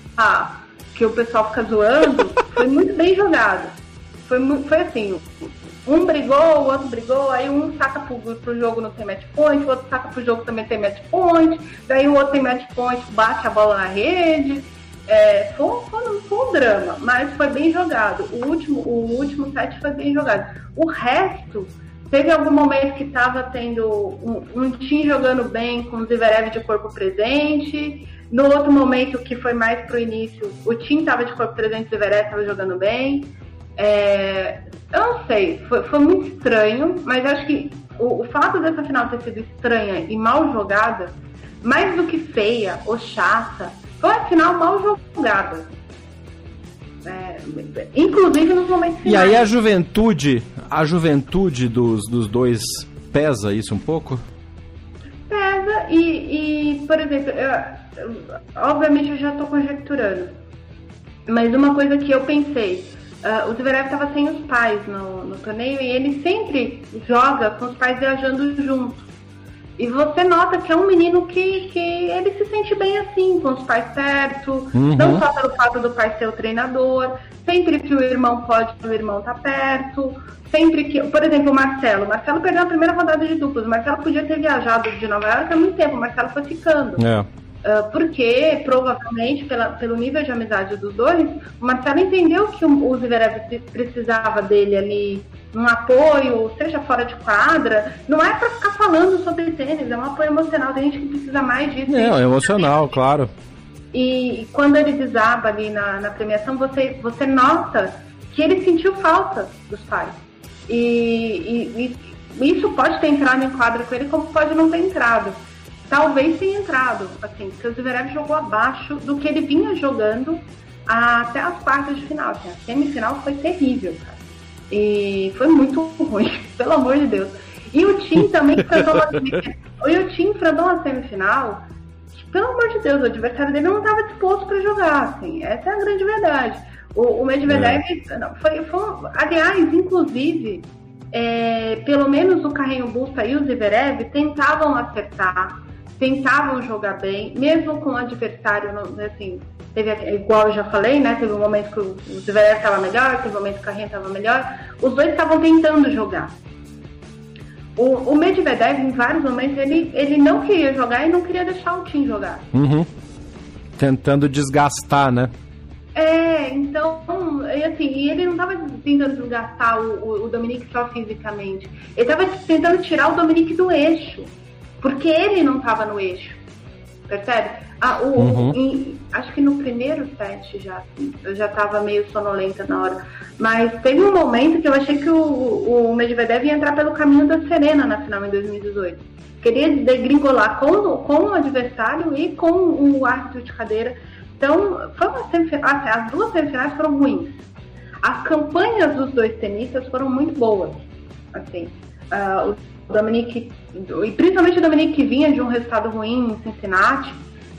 que o pessoal fica zoando, foi muito bem jogado. Foi, foi assim, um brigou, o outro brigou, aí um saca pro, pro jogo não tem match point, o outro saca pro jogo também tem match point, daí o outro tem match point, bate a bola na rede. É, foi, foi, foi um drama, mas foi bem jogado. O último, o último set foi bem jogado. O resto, teve algum momento que estava tendo um, um time jogando bem com o Zverev de corpo presente. No outro momento, que foi mais pro início, o time estava de corpo presente, o Zverev estava jogando bem. É, eu não sei, foi, foi, muito estranho, mas acho que o, o, fato dessa final ter sido estranha e mal jogada, mais do que feia ou chata, foi uma final mal jogada. É, inclusive nos momentos finais. E aí a juventude, a juventude dos, dos dois pesa isso um pouco? Pesa e, e por exemplo, eu, obviamente eu já estou conjecturando, mas uma coisa que eu pensei, Uh, o Zverev estava sem os pais no, no, torneio e ele sempre joga com os pais viajando junto. E você nota que é um menino que, que ele se sente bem assim, com os pais perto, uhum. não só pelo fato do pai ser o treinador, sempre que o irmão pode, o irmão tá perto, sempre que, por exemplo, o Marcelo. O Marcelo perdeu a primeira rodada de duplos, o Marcelo podia ter viajado de Nova York há muito tempo, o Marcelo foi ficando. É. Uh, porque, provavelmente, pela, pelo nível de amizade dos dois, o Marcelo entendeu que o, Zverev precisava dele ali, um apoio, seja fora de quadra. Não é para ficar falando sobre tênis, é um apoio emocional. Tem gente que precisa mais disso. É, é emocional, claro. E, e, quando ele desaba ali na, na premiação, você, você nota que ele sentiu falta dos pais. E, e, e isso pode ter entrado em quadra com ele, como pode não ter entrado talvez tenha entrado, assim, porque o Zverev jogou abaixo do que ele vinha jogando até as quartas de final. Assim, a semifinal foi terrível, cara. E foi muito ruim, pelo amor de Deus. E o Tim também enfrentou uma semifinal. E o Tim enfrentou uma semifinal que, pelo amor de Deus, o adversário dele não estava disposto para jogar, assim. Essa é a grande verdade. O, o Medvedev é. foi, foi, aliás, inclusive, é, pelo menos o Carrinho Busta e o Zverev tentavam acertar tentavam jogar bem, mesmo com o adversário, assim, teve, igual eu já falei, né? Teve um momento que o Zverev estava melhor, teve um momento que o Carrinho estava melhor. Os dois estavam tentando jogar. O, o Medvedev, em vários momentos, ele, ele não queria jogar e não queria deixar o time jogar. Uhum. Tentando desgastar, né? É, então, e assim, e ele não estava tentando desgastar o, o, o Dominique só fisicamente. Ele estava tentando tirar o Dominique do eixo porque ele não estava no eixo. Percebe? Ah, o, uhum. em, acho que no primeiro set já, eu já estava meio sonolenta na hora. Mas teve um momento que eu achei que o, o Medvedev ia entrar pelo caminho da Serena na final em 2018. Queria degringolar com, com o adversário e com o árbitro de cadeira. Então, foi uma semifinal, as duas semifinais foram ruins. As campanhas dos dois tenistas foram muito boas. Assim, uh, Dominique, e principalmente o Dominique que vinha de um resultado ruim em Cincinnati,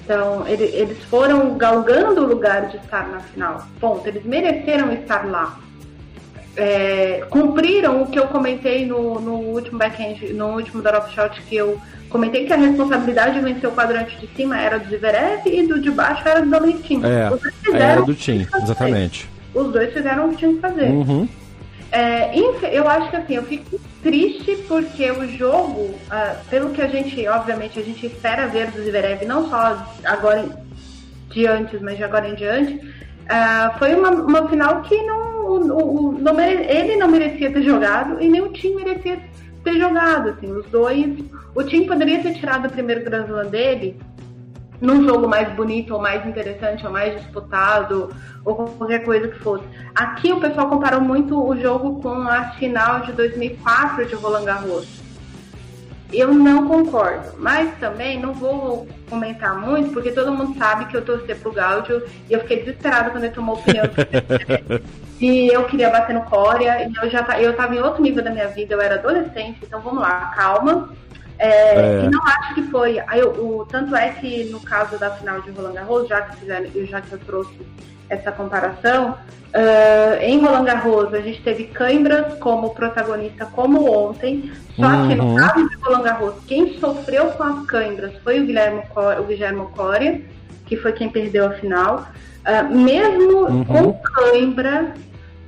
então ele, eles foram galgando o lugar de estar na final. Ponto. Eles mereceram estar lá. É, cumpriram o que eu comentei no, no último backend, no último drop shot que eu comentei que a responsabilidade de vencer o quadrante de cima era do Zverev e do de baixo era do Dominic Thiem. É, era do Tim, exatamente. Os dois fizeram o que tinham que fazer. Uhum. É, eu acho que assim, eu fico triste porque o jogo, uh, pelo que a gente, obviamente, a gente espera ver do Zverev, não só agora de antes, mas de agora em diante, uh, foi uma, uma final que não, o, o, não mere, ele não merecia ter jogado e nem o time merecia ter jogado. Assim, os dois. O time poderia ter tirado o primeiro Grand Slam dele num jogo mais bonito, ou mais interessante, ou mais disputado, ou qualquer coisa que fosse. Aqui o pessoal comparou muito o jogo com a final de 2004 de Roland Garros. Eu não concordo, mas também não vou comentar muito, porque todo mundo sabe que eu torci pro Gáudio e eu fiquei desesperada quando ele tomou opinião. e eu queria bater no Coreia, e eu já eu tava em outro nível da minha vida, eu era adolescente, então vamos lá, calma. É, é. E não acho que foi. Eu, o, tanto é que no caso da final de Roland Garros, já que, fizeram, já que eu trouxe essa comparação, uh, em Roland Garros a gente teve Cãibras como protagonista, como ontem, só uhum. que no uhum. caso de Roland Garros, quem sofreu com as Cãibras foi o Guilherme, o Guilherme Coria, que foi quem perdeu a final. Uh, mesmo uhum. com Cãibras,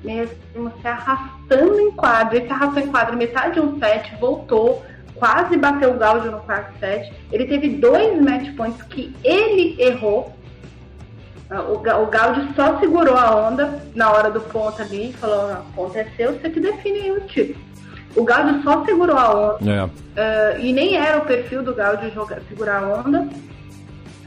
mesmo se arrastando em quadro, ele se arrastou em quadro metade de um set, voltou quase bateu o Gaudio no quarto set. Ele teve dois match points que ele errou. Ah, o, Gaudio só segurou a onda na hora do ponto ali falou: a ponta é seu, você que define o tipo. O Gaudio só segurou a onda. É. Uh, e nem era o perfil do Gaudio jogar, segurar a onda.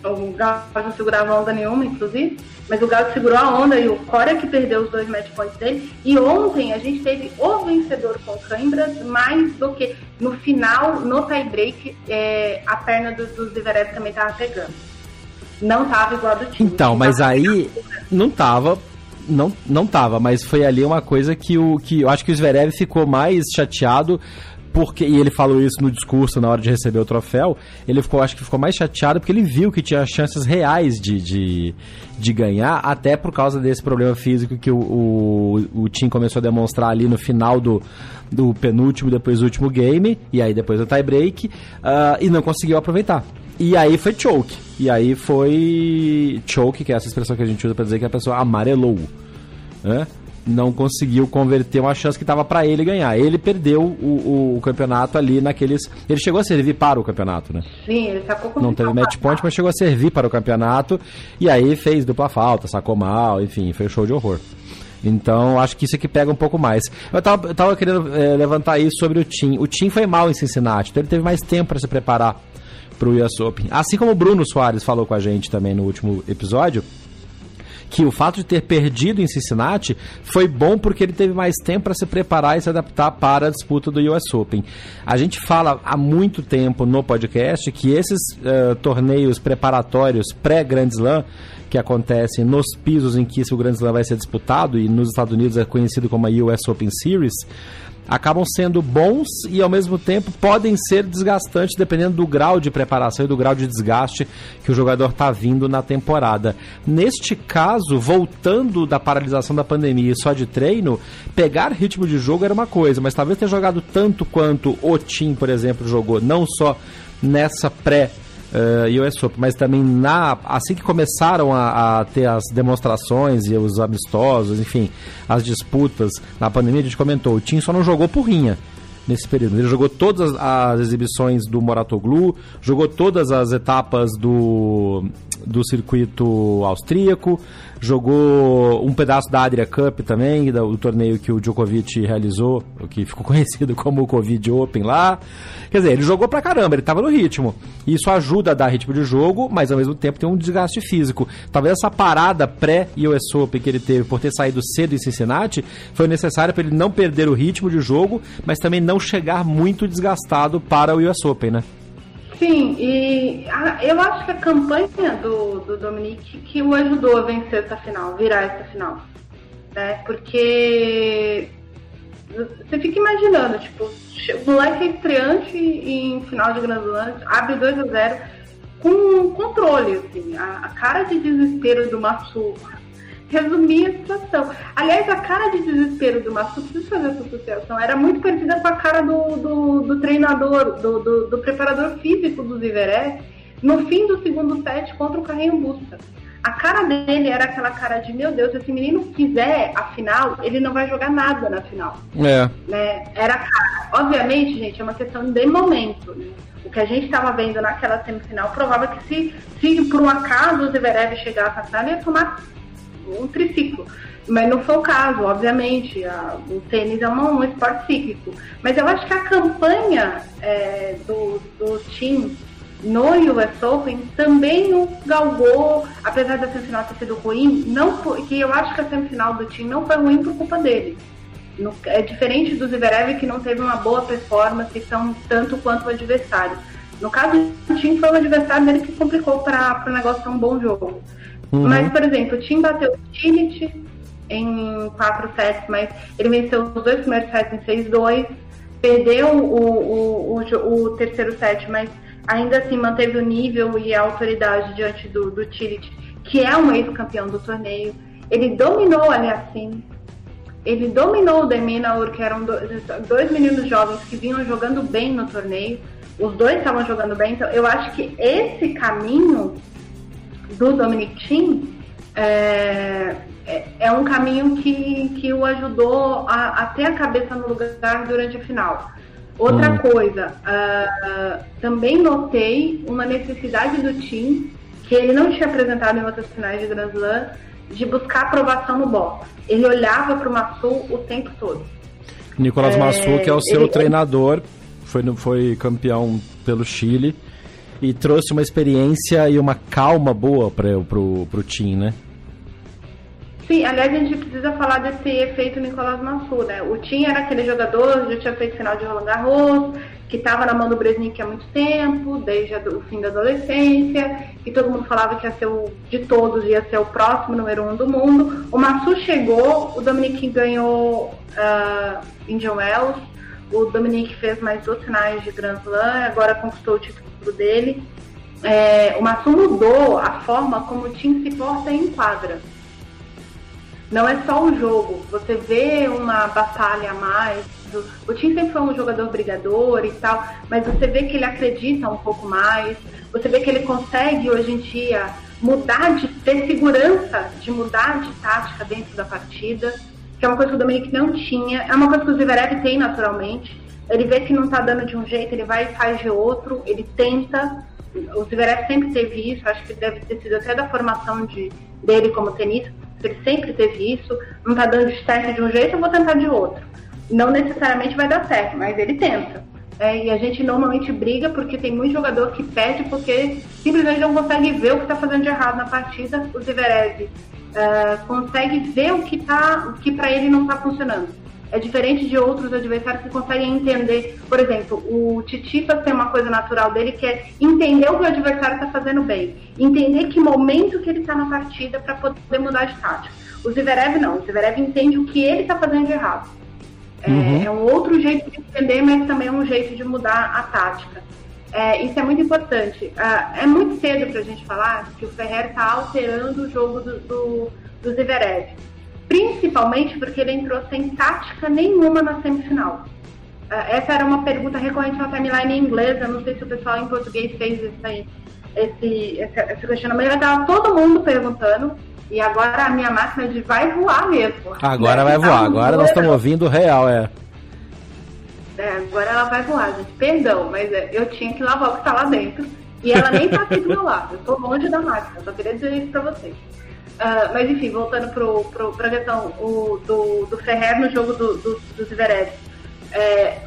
O Galo não segurava onda nenhuma, inclusive, mas o Galo segurou a onda e o Corea que perdeu os dois match points dele. E ontem a gente teve o vencedor com Cãibras, mais do que no final, no tie break, é, a perna do, do Zverev também estava pegando. Não estava igual do time. Então, mas aí não tava não, não tava, mas foi ali uma coisa que o que eu acho que o Zverev ficou mais chateado porque e ele falou isso no discurso na hora de receber o troféu, ele ficou, acho que ficou mais chateado porque ele viu que tinha chances reais de, de, de ganhar, até por causa desse problema físico que o, o, o Tim começou a demonstrar ali no final do, do penúltimo, depois do último game, e aí depois do tie break, uh, e não conseguiu aproveitar. E aí foi choke. E aí foi choke, que é essa expressão que a gente usa para dizer que a pessoa amarelou. Né? Não conseguiu converter uma chance que estava para ele ganhar. Ele perdeu o, o, o, campeonato ali naqueles. Ele chegou a servir para o campeonato, né? Sim, ele sacou com Não teve match point, mas chegou a servir para o campeonato. E aí fez dupla falta, sacou mal, enfim, foi um show de horror. Então, acho que isso aqui pega um pouco mais. Eu tava, eu tava querendo é, levantar isso sobre o Tim. O Tim foi mal em Cincinnati, então ele teve mais tempo para se preparar para o US Open. Assim como o Bruno Soares falou com a gente também no último episódio, que o fato de ter perdido em Cincinnati foi bom porque ele teve mais tempo para se preparar e se adaptar para a disputa do US Open. A gente fala há muito tempo no podcast que esses uh, torneios preparatórios pré-Grand Slam que acontecem nos pisos em que o Grand Slam vai ser disputado e nos Estados Unidos é conhecido como a US Open Series, acabam sendo bons e ao mesmo tempo podem ser desgastantes dependendo do grau de preparação e do grau de desgaste que o jogador está vindo na temporada. Neste caso, voltando da paralisação da pandemia e só de treino, pegar ritmo de jogo era uma coisa, mas talvez ter jogado tanto quanto o Tim, por exemplo, jogou, não só nessa pré uh, eh, Open, mas também na assim que começaram a, a, ter as demonstrações e os amistosos, enfim, as disputas na pandemia, a gente comentou, o Tim só não jogou por rinha nesse período. Ele jogou todas as exibições do Moratoglu, jogou todas as etapas do, do circuito austríaco, jogou um pedaço da Adria Cup também, do, torneio que o Djokovic realizou, que ficou conhecido como o Covid Open lá. Quer dizer, ele jogou pra caramba, ele tava no ritmo. Isso ajuda a dar ritmo de jogo, mas ao mesmo tempo tem um desgaste físico. Talvez essa parada pré-US Open que ele teve por ter saído cedo em Cincinnati foi necessária para ele não perder o ritmo de jogo, mas também não chegar muito desgastado para o US Open, né? Sim, e a, eu acho que a campanha do, do Dominique que o ajudou a vencer essa final, virar essa final. Né? Porque você fica imaginando, tipo, o moleque é estreante em final de Grand Slam, abre 2 a 0 com controle, assim, a, a cara de desespero do Massu resumir a situação. Aliás, a cara de desespero do Massu, preciso fazer essa associação, era muito parecida com a cara do, do, do treinador, do, do, do, preparador físico do Zverev no fim do segundo set contra o Carrinho Busta. A cara dele era aquela cara de, meu Deus, se esse menino quiser a final, ele não vai jogar nada na final. É. Né? Era a cara. Obviamente, gente, é uma questão de momento. Né? O que a gente estava vendo naquela semifinal provava que se, se por um acaso o Zverev chegasse à final, ele ia tomar um triciclo. Mas não foi o caso, obviamente. A, o tênis é uma, um esporte cíclico. Mas eu acho que a campanha é, do, do time no US Open também não galgou, apesar da semifinal ter sido ruim, não que eu acho que a semifinal do time não foi ruim por culpa dele. No, é diferente do Zverev que não teve uma boa performance tão, tanto quanto o adversário. No caso do time foi o adversário dele que complicou para o negócio ser um bom jogo. Uhum. Mas, por exemplo, o Tim bateu o Tillit em 4 sets, mas ele venceu os dois primeiros sets em 6-2, perdeu o, o, o, o, terceiro set, mas ainda assim manteve o nível e a autoridade diante do, do que é um ex-campeão do torneio. Ele dominou o Aliassim, ele dominou o Deminaur, que eram dois meninos jovens que vinham jogando bem no torneio. Os dois estavam jogando bem, então eu acho que esse caminho do Dominic Thiem é, é, é, um caminho que, que o ajudou a, a, ter a cabeça no lugar durante a final. Outra hum. coisa, uh, também notei uma necessidade do time que ele não tinha apresentado em outras finais de Grand Slam de buscar aprovação no box. Ele olhava para o Massu o tempo todo. Nicolas é, Massu, que é o seu ele, treinador, foi, foi campeão pelo Chile e trouxe uma experiência e uma calma boa para pro, pro Tim, né? Sim, aliás, a gente precisa falar desse efeito Nicolás Mansur, né? O Tim era aquele jogador, já tinha feito final de Roland Garros, que estava na mão do Bresnik há muito tempo, desde o fim da adolescência, e todo mundo falava que ia ser o, de todos, ia ser o próximo número um do mundo. O Massu chegou, o Dominic ganhou uh, Indian Wells, o Dominique fez mais duas finais de Grand Slam, agora conquistou o título dele. É, o Massu mudou a forma como o time se porta em quadra. Não é só o jogo, você vê uma batalha a mais. O time sempre foi um jogador brigador e tal, mas você vê que ele acredita um pouco mais. Você vê que ele consegue hoje em dia mudar de ter segurança de mudar de tática dentro da partida. que é uma coisa que o Dominic não tinha, é uma coisa que o Zverev tem naturalmente. Ele vê que não está dando de um jeito, ele vai e faz de outro, ele tenta. O Zverev sempre teve isso, acho que deve ter sido até da formação de, dele como tenista, ele sempre teve isso, não está dando certo de um jeito, eu vou tentar de outro. Não necessariamente vai dar certo, mas ele tenta. É, e a gente normalmente briga porque tem muito jogador que perde porque simplesmente não consegue ver o que está fazendo de errado na partida. O Zverev uh, consegue ver o que, tá, o que para ele não está funcionando. É diferente de outros adversários que conseguem entender. Por exemplo, o Titipas tem uma coisa natural dele que é entender o que o adversário está fazendo bem. Entender que momento que ele está na partida para poder mudar de tática. O Zverev não. O Zverev entende o que ele está fazendo de errado. É, uhum. é, um outro jeito de entender, mas também é um jeito de mudar a tática. É, isso é muito importante. É, é muito cedo para a gente falar que o Ferrer está alterando o jogo do, do, do Zverev. Principalmente porque ele entrou sem tática nenhuma na semifinal. É, essa era uma pergunta recorrente na timeline. Eu não sei se o pessoal em português fez esse, esse, esse, questionamento. Estava todo mundo perguntando. E agora a minha máquina de vai voar mesmo. Agora vai voar. Agora nós estamos ouvindo real, é. É, agora ela vai voar, gente. Perdão, mas é, eu tinha que lavar o que está lá dentro. E ela nem está aqui do meu lado. Eu estou longe da máquina. Só queria dizer isso para vocês. Uh, mas enfim, voltando para a questão o, do, do Ferrer no jogo do, do, do Zverev. É,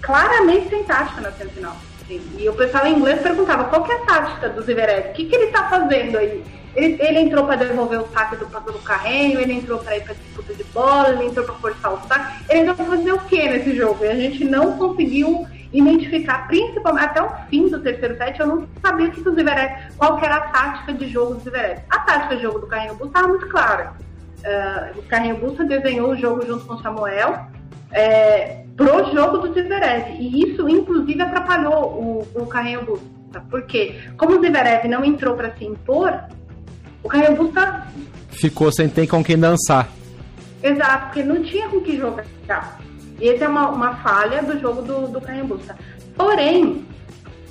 claramente sem tática na semifinal. Assim. E o pessoal em inglês perguntava qual que é a tática do Zverev? O que, que ele está fazendo aí? Ele, ele entrou para devolver o saque do passo do carrinho, ele entrou para ir para disputa de bola, ele entrou para forçar o saque. Ele entrou para fazer o que nesse jogo? E a gente não conseguiu identificar, principalmente até o fim do terceiro set, eu não sabia que o Zverev, qual que era a tática de jogo do Zverev. A tática de jogo do Carrinho Busta estava muito clara. Uh, o Carrinho Busta desenhou o jogo junto com o Samuel é, pro jogo do Zverev. E isso, inclusive, atrapalhou o, o Carrinho Busta. Porque, como o Zverev não entrou para se impor, o Carrebu tá. Ficou sem ter com quem dançar. Exato, porque não tinha com que jogar. E essa é uma, uma falha do jogo do, do Carrebusta. Porém,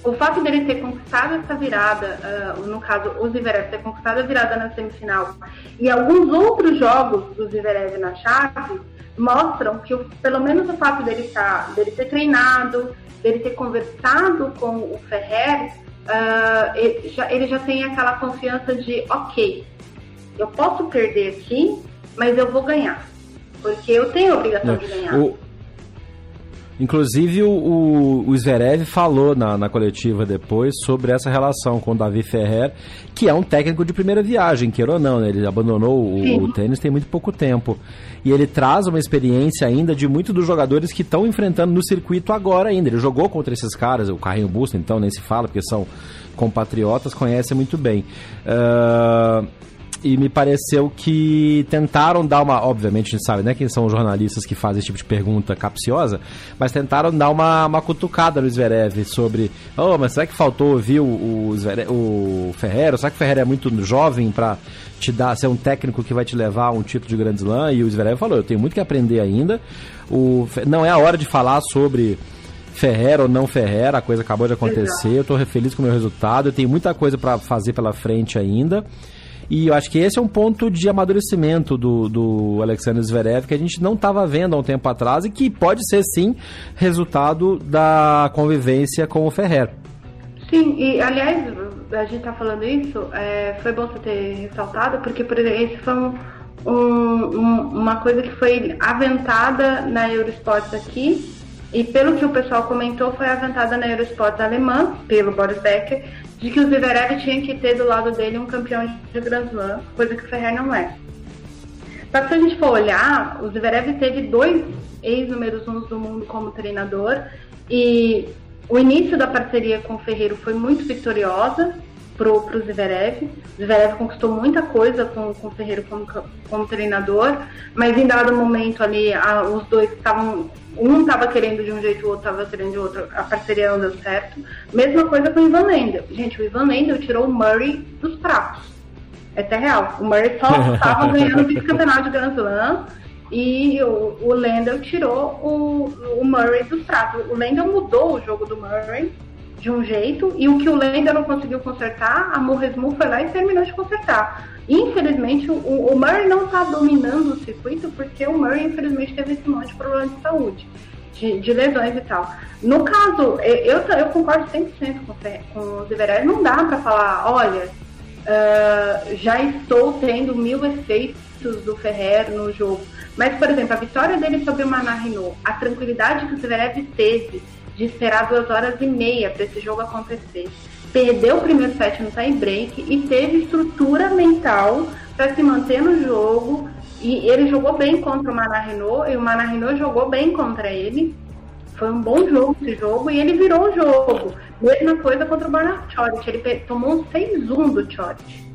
o fato dele ter conquistado essa virada, uh, no caso, o Zverev ter conquistado a virada na semifinal, e alguns outros jogos do Zverev na chave, mostram que, pelo menos o fato dele, tá, dele ter treinado, dele ter conversado com o Ferrer, uh, ele, já, ele já tem aquela confiança de, ok, eu posso perder aqui, mas eu vou ganhar. Porque eu tenho a obrigação de ganhar. O... Inclusive, o, o Zverev falou na, na coletiva depois sobre essa relação com o Davi Ferrer, que é um técnico de primeira viagem, queira ou não, né? ele abandonou o, o, tênis tem muito pouco tempo. E ele traz uma experiência ainda de muitos dos jogadores que estão enfrentando no circuito agora ainda. Ele jogou contra esses caras, o Carrinho Busto, então nem se fala, porque são compatriotas, conhece muito bem. Uh, e me pareceu que tentaram dar uma. Obviamente, a gente sabe, né? Quem são os jornalistas que fazem esse tipo de pergunta capciosa, mas tentaram dar uma, uma cutucada no Zverev sobre. Oh, mas será que faltou ouvir o, o, o Ferreira? Será que o Ferreira é muito jovem para te dar, ser um técnico que vai te levar a um título de Grand Slam? E o Zverev falou: eu tenho muito que aprender ainda. O, não é a hora de falar sobre. Ferreira ou não Ferreira, a coisa acabou de acontecer, eu estou feliz com o meu resultado, eu tenho muita coisa para fazer pela frente ainda. E eu acho que esse é um ponto de amadurecimento do, do Alexander Zverev que a gente não estava vendo há um tempo atrás e que pode ser sim resultado da convivência com o Ferrer. Sim, e aliás, a gente está falando isso, é, foi bom você ter ressaltado, porque por exemplo, esse foi um, um, uma coisa que foi aventada na Eurosports aqui, e pelo que o pessoal comentou, foi aventada na Eurosports alemã, pelo Boris Becker, de que o Zverev tinha que ter do lado dele um campeão de Grand Slam, coisa que o Ferrer não é. Só que se a gente for olhar, o Zverev teve dois ex-números uns do mundo como treinador e o início da parceria com o Ferreiro foi muito vitoriosa pro, pro Zverev. O Zverev conquistou muita coisa com, com o Ferreiro como, como treinador, mas em dado momento ali, a, os dois estavam um estava querendo de um jeito, o outro estava querendo de outro, a parceria não deu certo. Mesma coisa com o Ivan Lendl. Gente, o Ivan Lendl tirou o Murray dos pratos. É até real. O Murray só estava ganhando o vice-campeonato de Grand Slam e o, o Lendl tirou o, o Murray dos pratos. O Lendl mudou o jogo do Murray de um jeito e o que o Lendl não conseguiu consertar, a Morresmu foi lá e terminou de consertar. Infelizmente, o, o Murray não está dominando o circuito porque o Murray, infelizmente, teve esse monte de problema de saúde, de, de lesões e tal. No caso, eu, eu concordo 100% com, com o Zverev. Não dá para falar, olha, uh, já estou tendo mil efeitos do Ferrer no jogo. Mas, por exemplo, a vitória dele sobre o Renault, a tranquilidade que o Zverev teve de esperar duas horas e meia para esse jogo acontecer, perdeu o primeiro set no tie break e teve estrutura mental para se manter no jogo. E ele jogou bem contra o Maná Renault e o Maná Renault jogou bem contra ele. Foi um bom jogo esse jogo e ele virou o jogo. Mesma coisa contra o Bernard Choric. Ele tomou um 6-1 do Choric.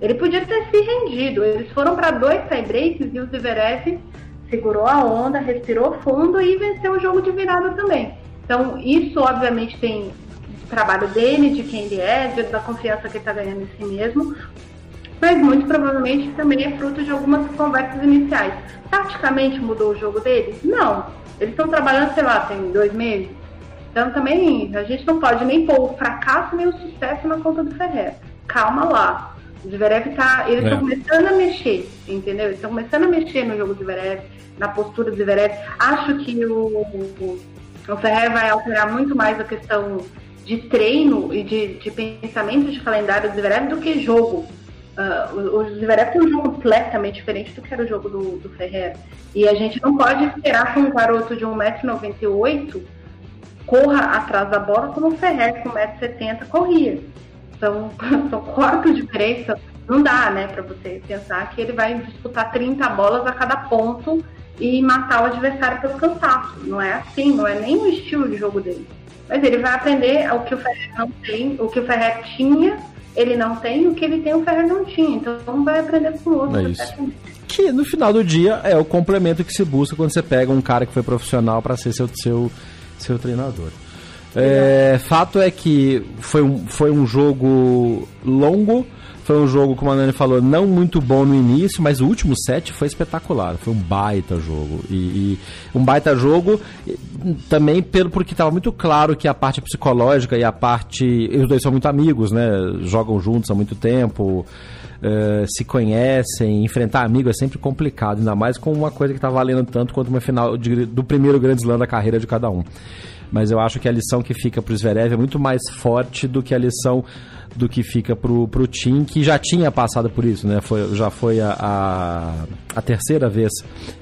Ele podia ter se rendido. Eles foram para dois tie-breaks e o Zverev segurou a onda, respirou fundo e venceu o jogo de virada também. Então, isso obviamente tem trabalho dele, de quem ele é, da confiança que ele está ganhando em si mesmo, mas muito provavelmente também é fruto de algumas conversas iniciais. Taticamente mudou o jogo deles? Não. Eles estão trabalhando, sei lá, tem dois meses. Então também a gente não pode nem pôr o fracasso nem o sucesso na conta do Ferrer. Calma lá. O Zverev tá. Eles estão é. começando a mexer, entendeu? Eles estão começando a mexer no jogo do Zverev, na postura do Zverev. Acho que o, o, o Ferrer vai alterar muito mais a questão de treino e de, de pensamento de calendário do Zverev do que jogo. Uh, o, Zverev tem um jogo completamente diferente do que era o jogo do, do Ferrer. E a gente não pode esperar que um garoto de 1,98m corra atrás da bola como o Ferrer com 1,70m corria. São, são quatro diferenças. Não dá, né, para você pensar que ele vai disputar 30 bolas a cada ponto e matar o adversário pelo cansaço. Não é assim, não é nem o estilo de jogo dele. Mas ele vai aprender o que o Ferrer não tem, o que o Ferrer tinha, ele não tem, o que ele tem, o Ferrer não tinha. Então vai aprender com o outro. É isso. Que no final do dia é o complemento que se busca quando você pega um cara que foi profissional para ser seu, seu, seu treinador. É, fato é que foi um, foi um jogo longo foi um jogo, como a Nani falou, não muito bom no início, mas o último set foi espetacular. Foi um baita jogo. E, e um baita jogo também pelo porque estava muito claro que a parte psicológica e a parte. Os dois são muito amigos, né? Jogam juntos há muito tempo. Uh, se conhecem, enfrentar amigo é sempre complicado, ainda mais com uma coisa que está valendo tanto quanto uma final de, do primeiro grande slam da carreira de cada um. Mas eu acho que a lição que fica para o Zverev é muito mais forte do que a lição do que fica pro, pro Tim, que já tinha passado por isso, né? Foi, já foi a, a, a terceira vez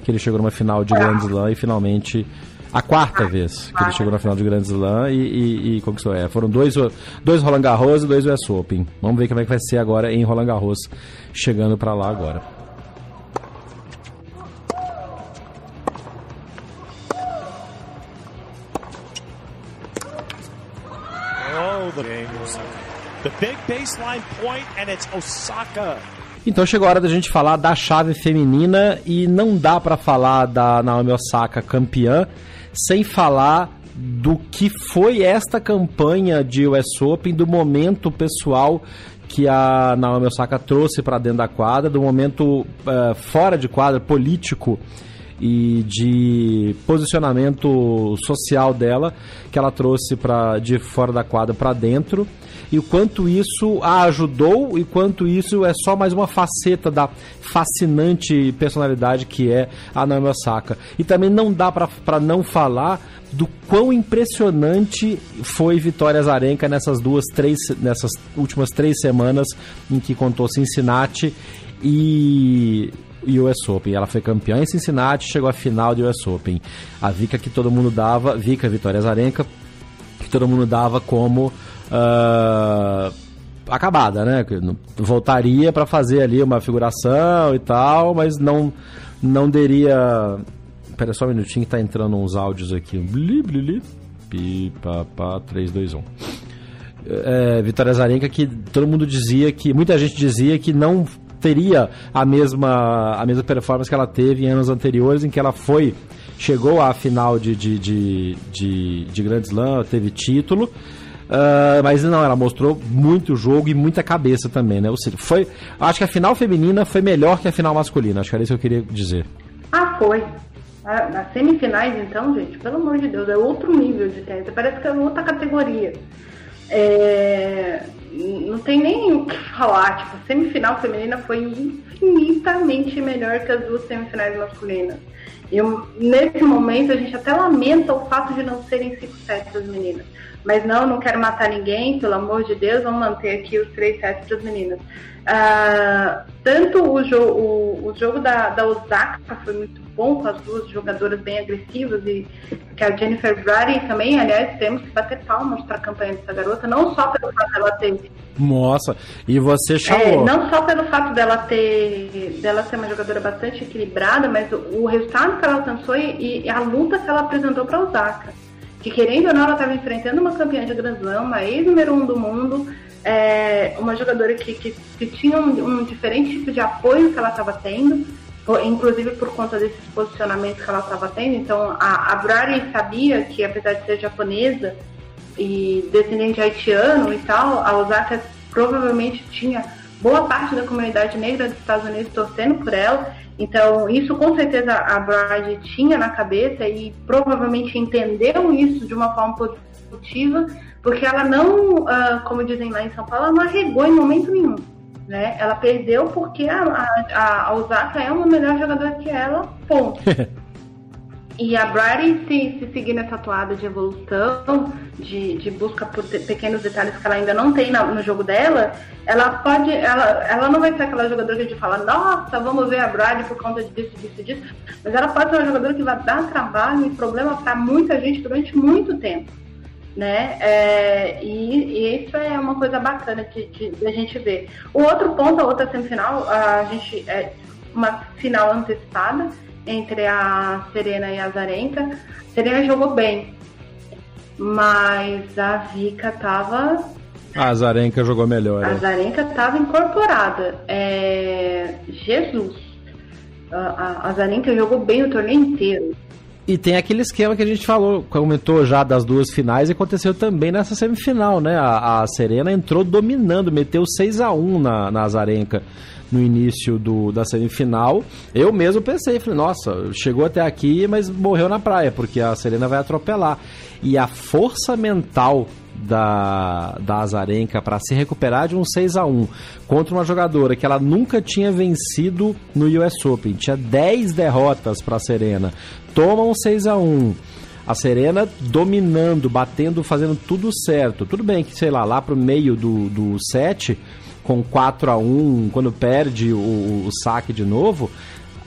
que ele chegou numa final de Grand Slam e finalmente a quarta vez que ele chegou na final de Grand Slam e, e, e conquistou. É, foram dois, dois Roland Garros e dois US Open. Vamos ver como é que vai ser agora em Roland Garros, chegando para lá agora. Então chegou a hora da gente falar da chave feminina e não dá para falar da Naomi Osaka campeã sem falar do que foi esta campanha de US Open, do momento pessoal que a Naomi Osaka trouxe para dentro da quadra, do momento uh, fora de quadra político e de posicionamento social dela que ela trouxe para de fora da quadra para dentro e o quanto isso a ajudou e quanto isso é só mais uma faceta da fascinante personalidade que é a Naomi Osaka. E também não dá para não falar do quão impressionante foi Vitória Azarenka nessas duas, três, nessas últimas três semanas em que contou Cincinnati e e US Open. Ela foi campeã em Cincinnati, chegou à final de US Open. A Vika que todo mundo dava, Vika Vitória Azarenka, que todo mundo dava como uh, acabada, né? Voltaria para fazer ali uma figuração e tal, mas não não deria. Espera só um minutinho que tá entrando uns áudios aqui. Bli, bli, bli. Pi, pa, pa, 3, 2, 1. É, Vitória Zarenka que todo mundo dizia que muita gente dizia que não teria a mesma a mesma performance que ela teve em anos anteriores em que ela foi chegou à final de de, de, de, de Grand Slam teve título Uh, mas não, ela mostrou muito jogo e muita cabeça também, né? Ou seja, foi. Acho que a final feminina foi melhor que a final masculina. Acho que era isso que eu queria dizer. Ah, foi. Nas semifinais, então, gente, pelo amor de Deus, é outro nível de tênis. Parece que é outra categoria. É... não tem nem o que falar. Tipo, a semifinal feminina foi infinitamente melhor que as duas semifinais masculinas. E nesse momento a gente até lamenta o fato de não serem 5 sets das meninas. Mas não, não quero matar ninguém, pelo amor de Deus, vamos manter aqui os três sets das meninas. Uh, tanto o, jo o, o, jogo da, da Osaka foi muito bom, com as duas jogadoras bem agressivas, e que a Jennifer Brady também, aliás, temos que bater palmas para a campanha dessa garota, não só pelo fato dela ter. Nossa, e você chamou. É, não só pelo fato dela ter dela ser uma jogadora bastante equilibrada, mas o, o resultado que ela alcançou e, e a luta que ela apresentou para Osaka que querendo ou não, ela estava enfrentando uma campeã de Grand Slam, uma ex-número um do mundo, é, uma jogadora que, que, que tinha um, um, diferente tipo de apoio que ela estava tendo, inclusive por conta desses posicionamentos que ela estava tendo. Então, a, a sabia que, apesar de ser japonesa e descendente haitiano e tal, a Osaka provavelmente tinha boa parte da comunidade negra dos Estados Unidos torcendo por ela. Então, isso com certeza a Brad tinha na cabeça e provavelmente entendeu isso de uma forma positiva, porque ela não, uh, como dizem lá em São Paulo, ela não arregou em momento nenhum. Né? Ela perdeu porque a, a, a Osaka é uma melhor jogadora que ela, ponto. E a Brady, se, se seguir nessa toada de evolução, de, de busca por pequenos detalhes que ela ainda não tem no, no jogo dela, ela pode. Ela, ela não vai ser aquela jogadora que a gente fala, nossa, vamos ver a Brady por conta disso, disso, disso. Mas ela pode ser uma jogadora que vai dar trabalho e problema para muita gente durante muito tempo. Né? É, e, e, isso é uma coisa bacana de, de, de, a gente ver. O outro ponto, a outra semifinal, a gente é uma final antecipada entre a Serena e a Zarenka. A Serena jogou bem, mas a Vika tava. A Zarenka jogou melhor. A é. Zarenka tava incorporada. É... Jesus. A, a, a Zarenka jogou bem o torneio inteiro. E tem aquele esquema que a gente falou, comentou já das duas finais e aconteceu também nessa semifinal, né? A, a Serena entrou dominando, meteu 6 a 1 na, na Azarenka no início do, da semifinal. Eu mesmo pensei, falei, nossa, chegou até aqui, mas morreu na praia, porque a Serena vai atropelar. E a força mental da, da Azarenka para se recuperar de um 6 a 1 contra uma jogadora que ela nunca tinha vencido no US Open, tinha 10 derrotas para a Serena. Toma um 6 a 1 a Serena dominando, batendo, fazendo tudo certo. Tudo bem que, sei lá, lá pro meio do, do set, com 4 a 1 quando perde o, o saque de novo,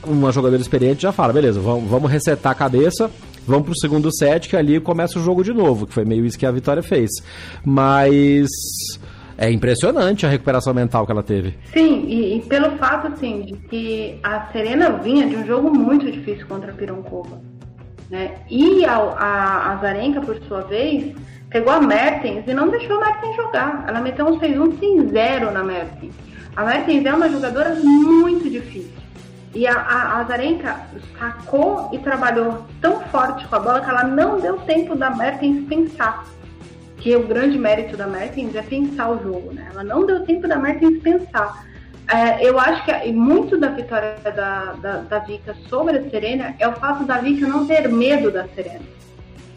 uma jogadora experiente já fala, beleza, vamos, vamos resetar a cabeça, vamos pro segundo set, que ali começa o jogo de novo, que foi meio isso que a Vitória fez. Mas é impressionante a recuperação mental que ela teve. Sim, e, e, pelo fato, assim, de que a Serena vinha de um jogo muito difícil contra a Pironkova. Né? E a, a, a Zarenka, por sua vez, pegou a Mertens e não deixou a Mertens jogar. Ela meteu um 6-1 sem zero na Mertens. A Mertens é uma jogadora muito difícil. E a, a, a Zarenka sacou e trabalhou tão forte com a bola que ela não deu tempo da Mertens pensar. Que o grande mérito da Mertens é pensar o jogo, né? Ela não deu tempo da Mertens pensar. É, eu acho que muito da vitória da, da, da Vika sobre a Serena é o fato da Vika não ter medo da Serena.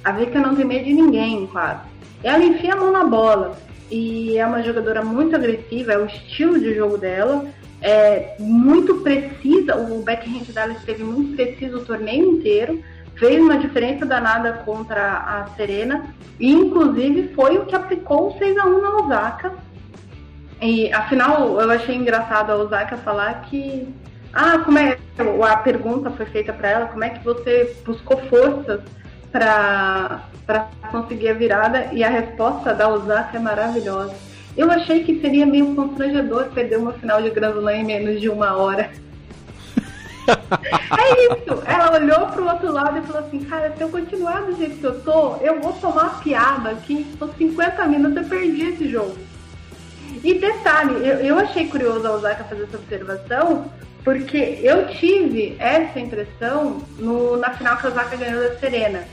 A Vika não tem medo de ninguém, quase. Ela enfia a mão na bola e é uma jogadora muito agressiva, é o estilo de jogo dela, é muito precisa, o backhand dela esteve muito preciso o torneio inteiro, fez uma diferença danada contra a Serena e inclusive foi o que aplicou o 6 a 1 na Osaka. E afinal eu achei engraçado a Osaka falar que ah, como é a pergunta foi feita para ela, como é que você buscou forças para conseguir a virada e a resposta da Osaka é maravilhosa. Eu achei que seria meio constrangedor perder uma final de Grand Slam em menos de uma hora. é isso. Ela olhou pro outro lado e falou assim, cara, se eu continuar do jeito que eu tô, eu vou tomar piada aqui. Por 50 minutos eu perdi esse jogo. E detalhe, eu, eu achei curioso a Osaka fazer essa observação, porque eu tive essa impressão no, na final que a Osaka ganhou da Serena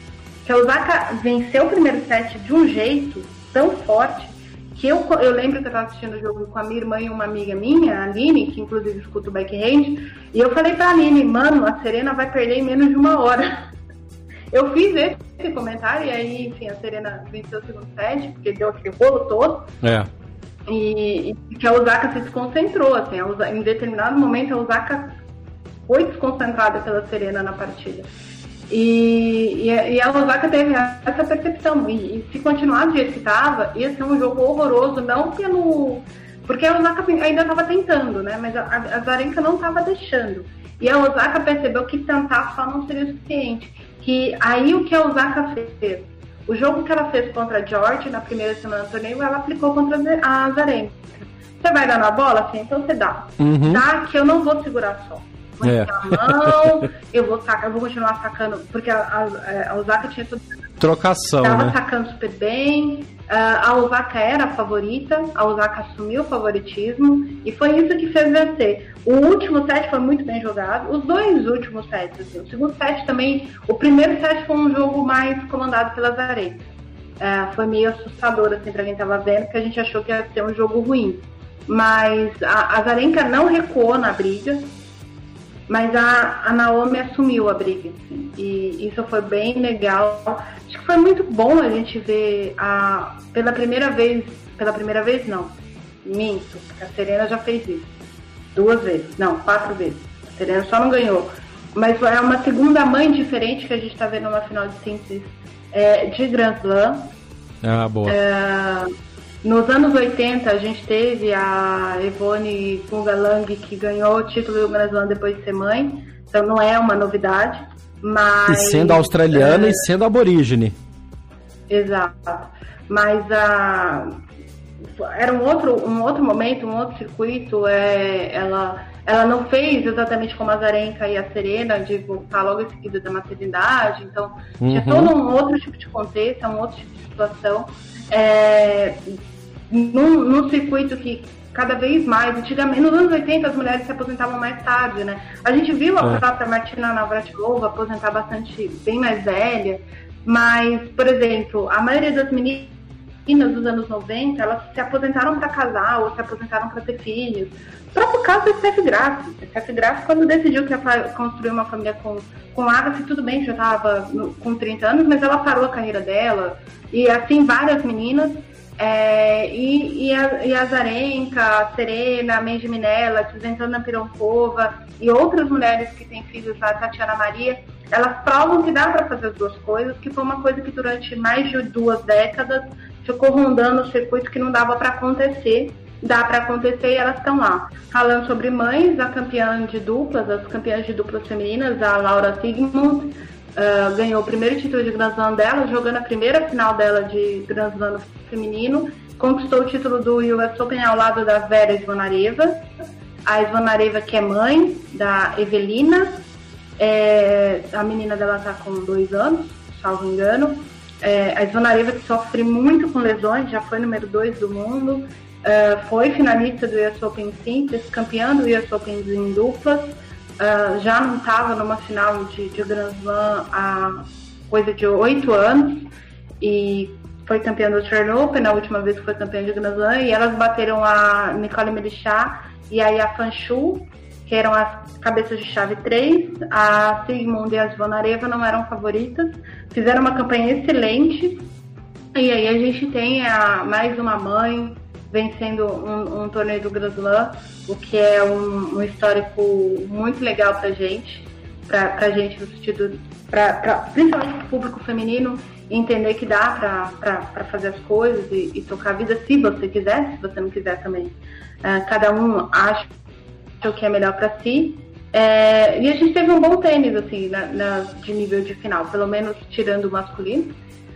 que a Osaka venceu o primeiro set de um jeito tão forte que eu, eu lembro que eu estava assistindo o jogo com a minha irmã e uma amiga minha, a Aline, que inclusive escuta o backhand, e eu falei pra Aline, mano, a Serena vai perder em menos de uma hora. Eu fiz esse comentário e aí, enfim, a Serena venceu o segundo set, porque deu aquele rolo todo. É. E, e, que a Osaka se desconcentrou, assim, em determinado momento a Osaka foi desconcentrada pela Serena na partida. E, e, e a Osaka teve essa percepção. E, e se continuar do jeito que estava, ia ser um jogo horroroso, não pelo. Porque a Osaka ainda estava tentando, né? Mas a, a Zarenka não estava deixando. E a Osaka percebeu que tentar só não seria o suficiente. Que aí o que a Osaka fez? O jogo que ela fez contra a George na primeira semana do torneio, ela aplicou contra a Zarenka. Você vai dar na bola? Assim, então você dá. Uhum. Dá que eu não vou segurar só vou é. a mão, eu vou sacar, eu vou continuar sacando, porque a, a, a Osaka tinha tudo. Trocação. Tava né? sacando super bem. Uh, a Osaka era a favorita, a Osaka assumiu o favoritismo e foi isso que fez vencer. O último set foi muito bem jogado, os dois últimos sets. Assim. O segundo set também, o primeiro set foi um jogo mais comandado pela Zarenka. Uh, foi meio assustador assim, para quem tava vendo, porque a gente achou que ia ser um jogo ruim. Mas a, a Zarenka não recuou na briga, mas a, a Naomi assumiu a briga, assim, e isso foi bem legal. Acho que foi muito bom a gente ver a, pela primeira vez, pela primeira vez não, minto, a Serena já fez isso. Duas vezes, não, quatro vezes. A Serena só não ganhou. Mas é uma segunda mãe diferente que a gente está vendo numa final de simples é, de Grand Slam. Ah, boa. É, nos anos 80, a gente teve a Ivone Kungalang, que ganhou o título do Brasil depois de ser mãe. Então não é uma novidade. Mas, e sendo australiana é... e sendo aborígene. Exato. Mas a era um outro, um outro momento, um outro circuito. É, ela, ela não fez exatamente como a Zarenka e a Serena, de voltar logo em seguida da maternidade. Então, uhum. tinha todo um outro tipo de contexto, um outro tipo de situação. É, num, num circuito que cada vez mais, antigamente, nos anos 80 as mulheres se aposentavam mais tarde, né? A gente viu a é. própria Martina Navratilova aposentar bastante, bem mais velha, mas, por exemplo, a maioria das meninas dos anos 90, elas se aposentaram para casar ou se aposentaram para ter filhos. O próprio caso da Steph Graf. Steph Graf, quando decidiu que ia construir uma família com, com Agassi, tudo bem, já estava com 30 anos, mas ela parou a carreira dela. E assim, várias meninas. É, e, e, a, e a Zarenka, a Serena, a Menji Minella, a Zentana Pironkova e outras mulheres que têm filhos, a Tatiana Maria, elas provam que dá para fazer as duas coisas, que foi uma coisa que durante mais de duas décadas ficou rondando o circuito que não dava para acontecer. Dá para acontecer e elas estão lá. Falando sobre mães, a campeã de duplas, as campeãs de duplas femininas, a Laura Sigmund, uh, ganhou o primeiro título de Grand Slam dela, jogando a primeira final dela de Grand Slam feminino, conquistou o título do US Open ao lado da Vera Svonareva, a Svonareva que é mãe da Evelina, é, a menina dela está com dois anos, salvo engano, é, a Svonareva que sofre muito com lesões, já foi número dois do mundo, é, foi finalista do US Open Simples, campeã do US Open em duplas, uh, já não estava numa final de, de Grand Slam há coisa de oito anos. E foi campeã do Australian Open, na última vez que foi campeã de Grand Slam, e elas bateram a Nicole Melichá e a Yafan Shu, que eram as cabeças de chave 3, a Sigmund e a Zvonareva não eram favoritas, fizeram uma campanha excelente, e aí a gente tem a, mais uma mãe vencendo um, um torneio do Grand Slam, o que é um, um histórico muito legal pra gente, pra, gente no sentido, pra, pra, principalmente pro público feminino, entender que dá para fazer as coisas e, e, tocar a vida se você quiser, se você não quiser também. Uh, cada um acha o que é melhor para si. É, e a gente teve um bom tênis, assim, na, na, de nível de final, pelo menos tirando o masculino.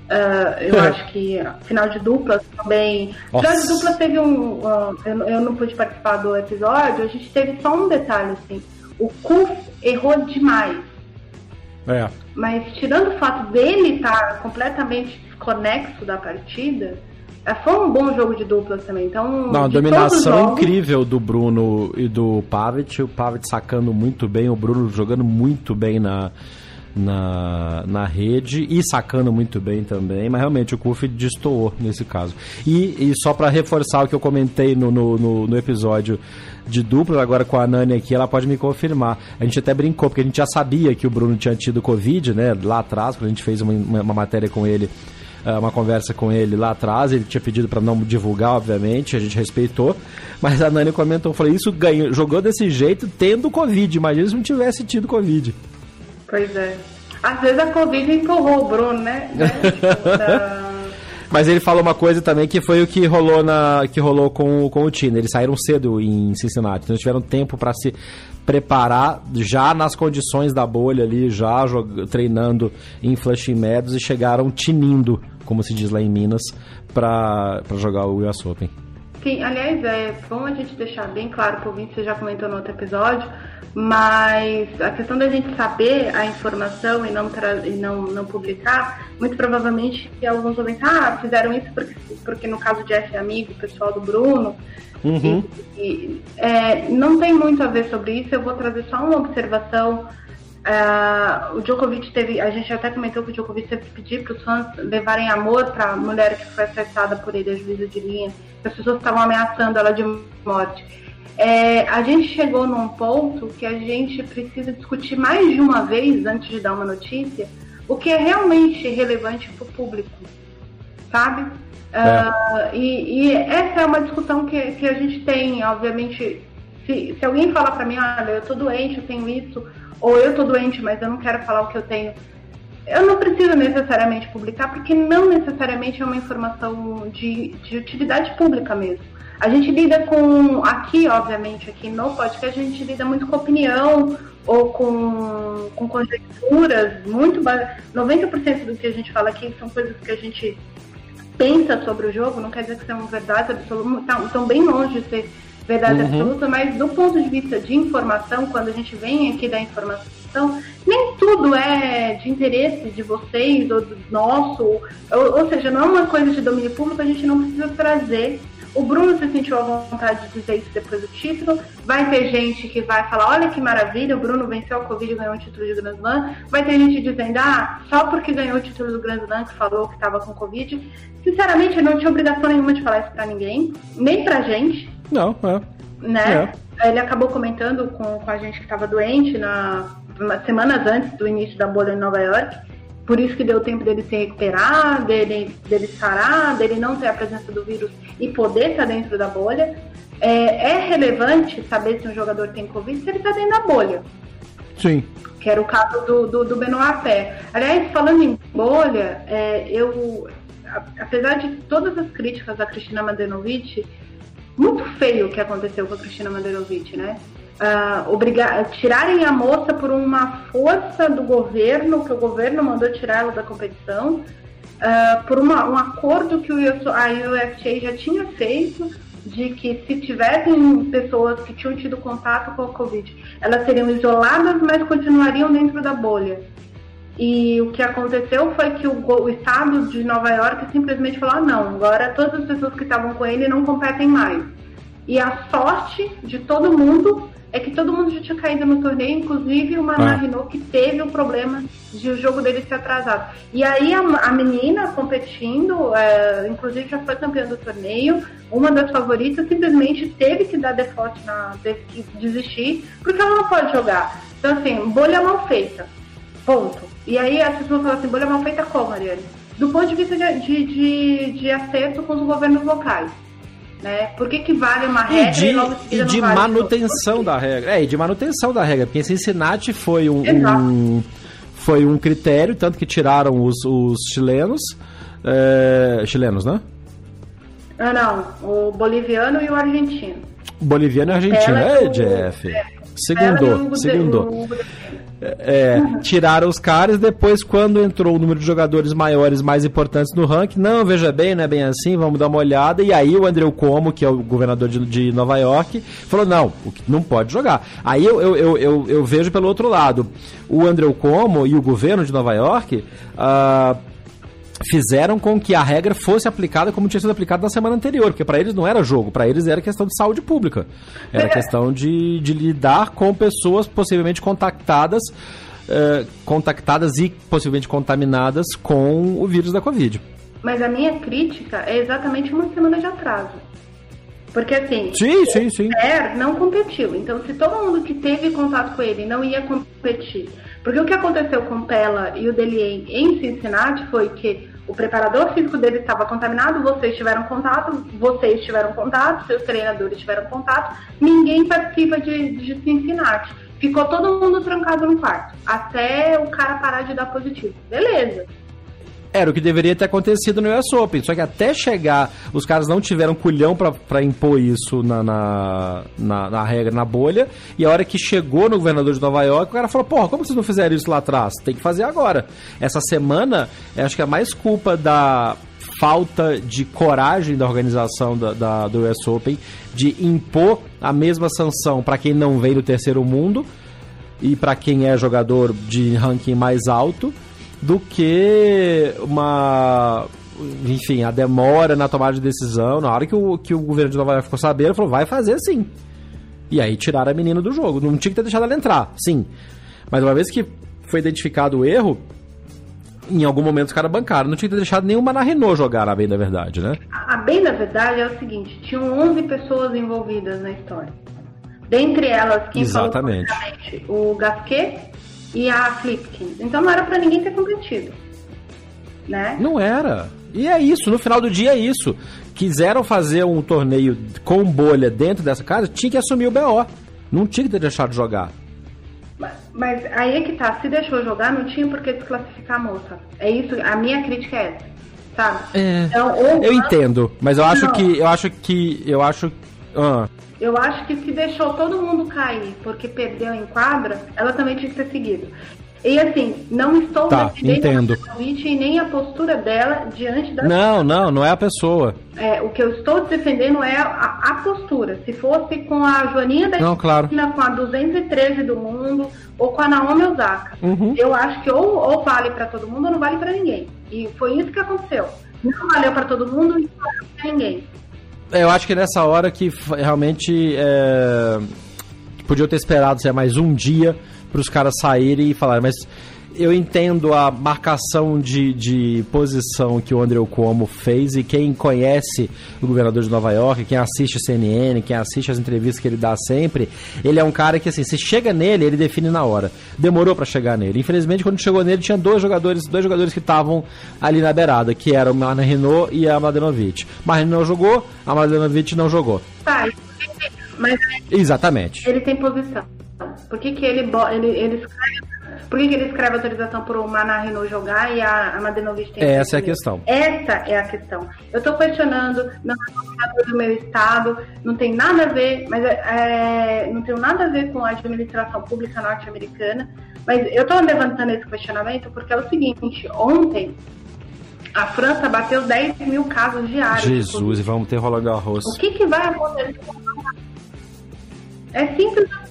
Uh, eu acho que final de duplas também. Nossa. Final de duplas teve um. Uh, eu, eu, não pude participar do episódio, a gente teve só um detalhe, assim. O Kuf errou demais. É. Mas tirando o fato dele estar tá completamente desconexo da partida, é, foi um bom jogo de duplas também. Então, Não, a dominação jogos... incrível do Bruno e do Pavic. O Pavic sacando muito bem, o Bruno jogando muito bem na na, na rede e sacando muito bem também, mas realmente o Kuf destoou nesse caso. E, e só para reforçar o que eu comentei no, no, no, no episódio de dupla, agora com a Nani aqui, ela pode me confirmar. A gente até brincou, porque a gente já sabia que o Bruno tinha tido Covid, né, lá atrás, quando a gente fez uma, uma matéria com ele uh, uma conversa com ele lá atrás, ele tinha pedido para não divulgar, obviamente, a gente respeitou, mas a Nani comentou, falei, isso ganhou, jogou desse jeito tendo Covid, imagina se não tivesse tido Covid. Pois é. Às vezes a Covid empurrou o Bruno, né? Mas ele falou uma coisa também que foi o que rolou na que rolou com, com o Tina. Eles saíram cedo em Cincinnati, então eles tiveram tempo para se preparar já nas condições da bolha ali, já treinando em Flushing Meadows e chegaram tinindo, como se diz lá em Minas, para jogar o US Open. Sim, aliás, é bom a gente deixar bem claro que o Vinci já comentou no outro episódio, mas a questão da gente saber a informação e não, e não, não publicar, muito provavelmente alguns vão pensar, ah, fizeram isso porque, porque no caso de F amigo, o pessoal do Bruno, uhum. e, e, é, não tem muito a ver sobre isso, eu vou trazer só uma observação. Uh, o Djokovic teve, a gente até comentou que o Djokovic teve que pedir para os fãs levarem amor para a mulher que foi afetada por ele, a juíza de linha, as pessoas estavam ameaçando ela de morte. É, a gente chegou num ponto que a gente precisa discutir mais de uma vez antes de dar uma notícia o que é realmente relevante para o público, sabe? É. Uh, e, e, essa é uma discussão que, que a gente tem, obviamente. Se, se alguém falar para mim, olha, eu tô doente, eu tenho isso, ou eu tô doente, mas eu não quero falar o que eu tenho, eu não preciso necessariamente publicar, porque não necessariamente é uma informação de, de utilidade pública mesmo. A gente lida com, aqui, obviamente, aqui no podcast, a gente lida muito com opinião ou com, com conjecturas, muito 90% do que a gente fala aqui são coisas que a gente pensa sobre o jogo, não quer dizer que são verdades absolutas, estão bem longe de ser verdade uhum. absoluta, mas do ponto de vista de informação, quando a gente vem aqui da informação, nem tudo é de interesse de vocês ou do nosso, ou, ou seja, não é uma coisa de domínio público, a gente não precisa trazer o Bruno se sentiu à vontade de dizer isso depois do título. Vai ter gente que vai falar: olha que maravilha, o Bruno venceu a Covid e ganhou o título de Grand Slam. Vai ter gente dizendo: ah, só porque ganhou o título do Grand Slam que falou que estava com Covid. Sinceramente, eu não tinha obrigação nenhuma de falar isso pra ninguém, nem pra gente. Não, é. Né? É. Ele acabou comentando com, com a gente que estava doente na semanas antes do início da bolha em Nova York por isso que deu tempo dele se recuperar, dele, dele sarar, dele não ter a presença do vírus e poder estar dentro da bolha. É, é relevante saber se um jogador tem Covid se ele está dentro da bolha. Sim. Que era o caso do, do, do Benoit Pé. Aliás, falando em bolha, é, eu, apesar de todas as críticas a Cristina Madenovic, muito feio o que aconteceu com a Cristina Madenovic, né? Uh, obrigar, tirarem a moça por uma força do governo, que o governo mandou tirar ela da competição, uh, por uma, um acordo que o, a UFA já tinha feito de que se tivessem pessoas que tinham tido contato com a Covid, elas seriam isoladas, mas continuariam dentro da bolha. E o que aconteceu foi que o, o estado de Nova York simplesmente falou: ah, não, agora todas as pessoas que estavam com ele não competem mais. E a sorte de todo mundo é que todo mundo já tinha caído no torneio, inclusive o Maná ah. Renault, que teve o problema de o jogo dele ser atrasado. E aí a, a menina competindo, é, inclusive já foi campeã do torneio, uma das favoritas, simplesmente teve que dar default, na, teve que desistir, porque ela não pode jogar. Então, assim, bolha mal feita. Ponto. E aí as pessoas falam assim, bolha mal feita como, Mariane? Do ponto de vista de, de, de, de acerto com os governos locais. Né? Por que, que vale uma regra e de, e, e de vale manutenção da regra? É, e de manutenção da regra, porque Cincinnati foi um, um foi um critério, tanto que tiraram os, os chilenos. É, chilenos, né? Ah, não, o boliviano e o argentino. Boliviano e argentino. É, Jeff. É. Segundou, segundou. É, tiraram os caras, depois quando entrou o número de jogadores maiores, mais importantes no ranking, não, veja bem, não é bem assim, vamos dar uma olhada, e aí o André Como, que é o governador de, de Nova York, falou, não, não pode jogar. Aí eu, eu, eu, eu, eu vejo pelo outro lado, o André Como e o governo de Nova York, uh, fizeram com que a regra fosse aplicada como tinha sido aplicada na semana anterior, porque para eles não era jogo, para eles era questão de saúde pública. Era é. questão de, de lidar com pessoas possivelmente contactadas, uh, contactadas e possivelmente contaminadas com o vírus da Covid. Mas a minha crítica é exatamente uma semana de atraso. Porque assim, sim, sim, sim. o não competiu. Então, se todo mundo que teve contato com ele não ia competir porque o que aconteceu com Pella e o Delier em Cincinnati foi que O preparador físico dele estava contaminado, vocês tiveram contato, vocês tiveram contato, seus treinadores tiveram contato, ninguém participa de, de Cincinnati. Ficou todo mundo trancado no quarto, até o cara parar de dar positivo. Beleza. Era o que deveria ter acontecido no US Open. Só que até chegar, os caras não tiveram culhão para impor isso na, na, na, na, regra, na bolha. E a hora que chegou no governador de Nova York, o cara falou: Porra, como vocês não fizeram isso lá atrás? Tem que fazer agora. Essa semana, acho que é mais culpa da falta de coragem da organização da, da do US Open de impor a mesma sanção para quem não veio do terceiro mundo e para quem é jogador de ranking mais alto do que uma enfim, a demora na tomada de decisão. Na hora que o, que o governo de Nova York ficou sabendo, falou, vai fazer sim. E aí tiraram a menina do jogo. Não tinha que ter deixado ela entrar, sim. Mas uma vez que foi identificado o erro, em algum momento os caras bancaram. Não tinha que ter deixado nenhuma na Renault jogar, a bem da verdade, né? A bem da verdade é o seguinte, tinham 11 pessoas envolvidas na história. Dentre elas, quem Exatamente. falou o Gasquet, e a Flipkins. Então não era para ninguém ter competido. Né? Não era. E é isso, no final do dia é isso. Quiseram fazer um torneio com bolha dentro dessa casa, tinha que assumir o BO. Não tinha que ter deixado de jogar. Mas, mas aí é que tá, se deixou jogar, não tinha por que desclassificar a moça. É isso, a minha crítica é essa. Sabe? É, então, eu entendo, mas eu acho não. que. Eu acho que. Eu acho. Ah. Eu acho que se deixou todo mundo cair porque perdeu em quadra, ela também tinha que ser seguida. E assim, não estou tá, entendo. a e nem a postura dela diante da. Não, não, não é a pessoa. É, o que eu estou defendendo é a, a postura. Se fosse com a Joaninha da não, claro. com a 213 do mundo, ou com a Naomi Osaka, uhum. eu acho que ou, ou vale para todo mundo ou não vale para ninguém. E foi isso que aconteceu. Não valeu para todo mundo e não valeu para ninguém. É, eu acho que nessa hora que realmente é, podia ter esperado ser mais um dia para os caras saírem e falarem, mas eu entendo a marcação de, de posição que o André Cuomo fez e quem conhece o governador de Nova York, quem assiste CNN, quem assiste as entrevistas que ele dá sempre, ele é um cara que assim, se chega nele, ele define na hora. Demorou para chegar nele. Infelizmente, quando chegou nele, tinha dois jogadores, dois jogadores que estavam ali na beirada, que eram o Marna Renault e a Mladenovic. Marna não jogou, a Mladenovic não jogou. Tá, mas Exatamente. Ele tem posição. Por que, que ele, ele, ele por que, que ele escreve autorização para o Manarino jogar e a, a Madenovic tem Essa é a questão. Essa é a questão. Eu estou questionando, não é do meu estado, não tem nada a ver, mas é, é, não tem nada a ver com a administração pública norte-americana. Mas eu estou levantando esse questionamento porque é o seguinte, ontem a França bateu 10 mil casos diários. Jesus, e vamos ter Roland Garros. O que, que vai acontecer? É simples assim.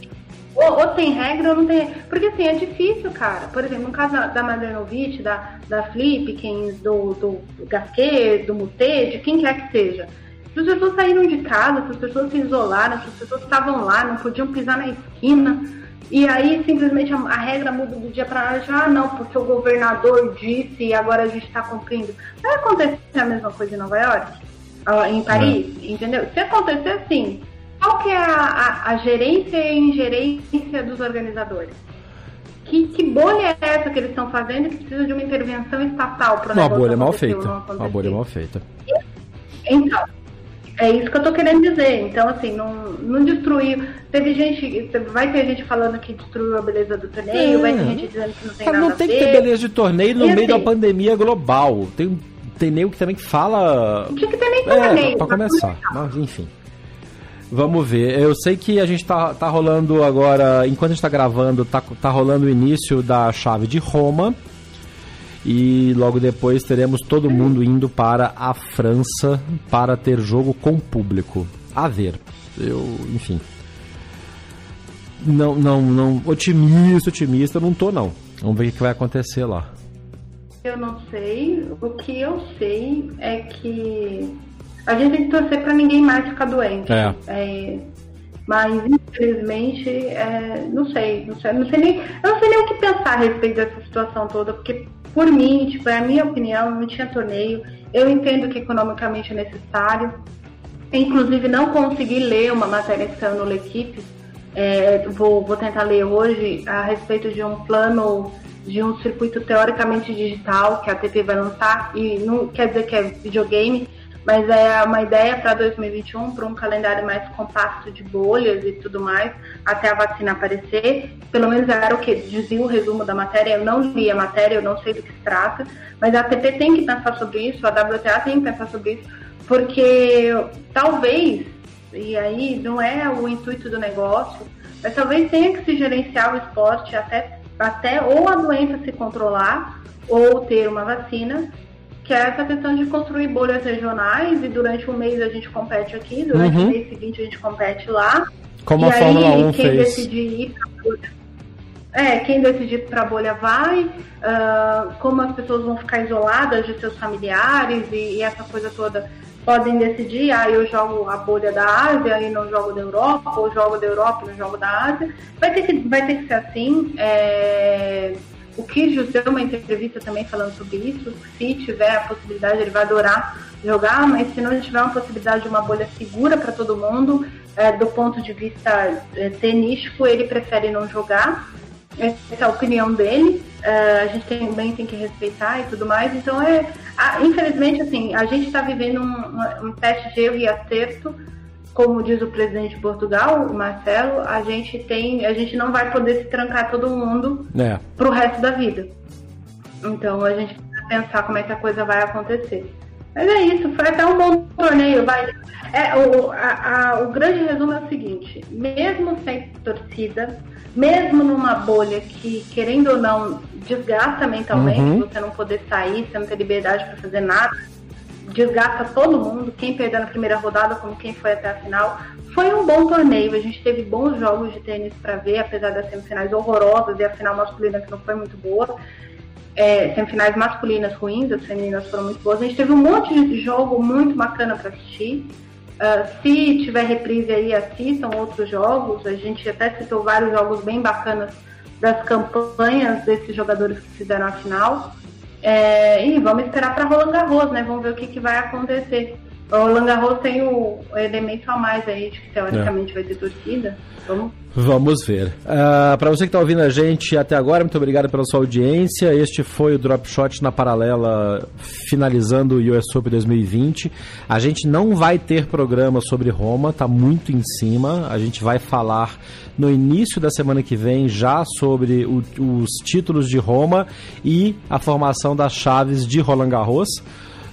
Ou, ou, tem regra ou não tem Porque assim, é difícil, cara. Por exemplo, no caso da, da Madernovic, da, da Flipkins, do, do, do Gasquet, do Mutê, de quem quer que seja. Se as pessoas saíram de casa, se as pessoas se isolaram, se as pessoas estavam lá, não podiam pisar na esquina, e aí simplesmente a, a regra muda do dia para noite, ah não, porque o governador disse e agora a gente está cumprindo. Vai acontecer a mesma coisa em Nova York? Em Paris? É. Entendeu? Se acontecer assim, qual que é a, a, a gerência e ingerência dos organizadores? Que, que, bolha é essa que eles estão fazendo que precisa de uma intervenção estatal para Uma bolha mal feita. Uma bolha mal feita. Então, é isso que eu tô querendo dizer. Então, assim, não, não destruiu. Teve gente, vai ter gente falando que destruiu a beleza do torneio, é. vai ter gente dizendo que não tem Cara, nada não tem que ter beleza de torneio no e meio assim, da pandemia global. Tem, tem nego que também fala. Tinha que ter nem é, pra começar. Mas, enfim. Vamos ver. Eu sei que a gente tá, tá rolando agora, enquanto a gente tá gravando, tá, tá rolando o início da chave de Roma. E logo depois teremos todo mundo indo para a França para ter jogo com público. A ver. Eu, enfim. Não, não, não. Otimista, otimista, não tô não. Vamos ver o que vai acontecer lá. Eu não sei. O que eu sei é que a gente tem que torcer para ninguém mais ficar doente. É. é mas infelizmente, é, não sei, não sei, não sei nem, eu não sei nem o que pensar a respeito dessa situação toda, porque por mim, tipo, é a minha opinião, não tinha torneio. Eu entendo que economicamente é necessário. Inclusive não consegui ler uma matéria que saiu no L'Equipe, é, vou, vou tentar ler hoje a respeito de um plano de um circuito teoricamente digital que a ATP vai lançar, e não quer dizer que é videogame, mas é uma ideia para 2021, para um calendário mais compacto de bolhas e tudo mais, até a vacina aparecer. Pelo menos era o que dizia o resumo da matéria. Eu não li a matéria, eu não sei do que se trata, mas a ATP tem que pensar sobre isso, a WTA tem que pensar sobre isso, porque talvez, e aí não é o intuito do negócio, mas talvez tenha que se gerenciar o esporte até, até ou a doença se controlar ou ter uma vacina que é essa questão de construir bolhas regionais e durante um mês a gente compete aqui, durante uhum. o mês seguinte a gente compete lá. Como e a aí, Fórmula 1 quem fez. decidir ir pra bolha, é, quem decidir para a bolha vai, uh, como as pessoas vão ficar isoladas de seus familiares e, e, essa coisa toda podem decidir, ah, eu jogo a bolha da Ásia e não jogo da Europa, ou jogo da Europa e não jogo da Ásia. Vai ter que, vai ter que ser assim. É o Kyrgios deu uma entrevista também falando sobre isso. Se tiver a possibilidade, ele vai adorar jogar, mas se não tiver uma possibilidade de uma bolha segura para todo mundo, é, do ponto de vista é, tenístico, ele prefere não jogar. Essa é a opinião dele. É, a gente também tem que respeitar e tudo mais. Então, é, a, infelizmente, assim, a gente está vivendo um, um teste de erro e acerto como diz o presidente de Portugal, o Marcelo, a gente tem, a gente não vai poder se trancar todo mundo é. pro resto da vida. Então a gente precisa pensar como é que a coisa vai acontecer. Mas é isso, foi até um bom torneio, vai. É, o, a, a, o grande resumo é o seguinte, mesmo sem torcida, mesmo numa bolha que, querendo ou não, desgasta mentalmente, uhum. você não poder sair, você não ter liberdade para fazer nada, desgasta todo mundo, quem perdeu na primeira rodada, como quem foi até a final. Foi um bom torneio, a gente teve bons jogos de tênis para ver, apesar das semifinais horrorosas e a final masculina que não foi muito boa. É, semifinais masculinas ruins, as femininas foram muito boas. A gente teve um monte de jogo muito bacana para assistir. Uh, se tiver reprise aí, assistam outros jogos. A gente até citou vários jogos bem bacanas das campanhas desses jogadores que fizeram a final. É, e vamos esperar para Roland Garros, né? Vamos ver o que, que vai acontecer. O Roland Garros tem o, elemento a mais aí de que teoricamente é. vai ter torcida. Vamos Vamos ver. Uh, ah, Para você que está ouvindo a gente até agora, muito obrigado pela sua audiência. Este foi o Drop Shot na paralela, finalizando o US Open 2020. A gente não vai ter programa sobre Roma, tá muito em cima. A gente vai falar no início da semana que vem já sobre o, os títulos de Roma e a formação das chaves de Roland Garros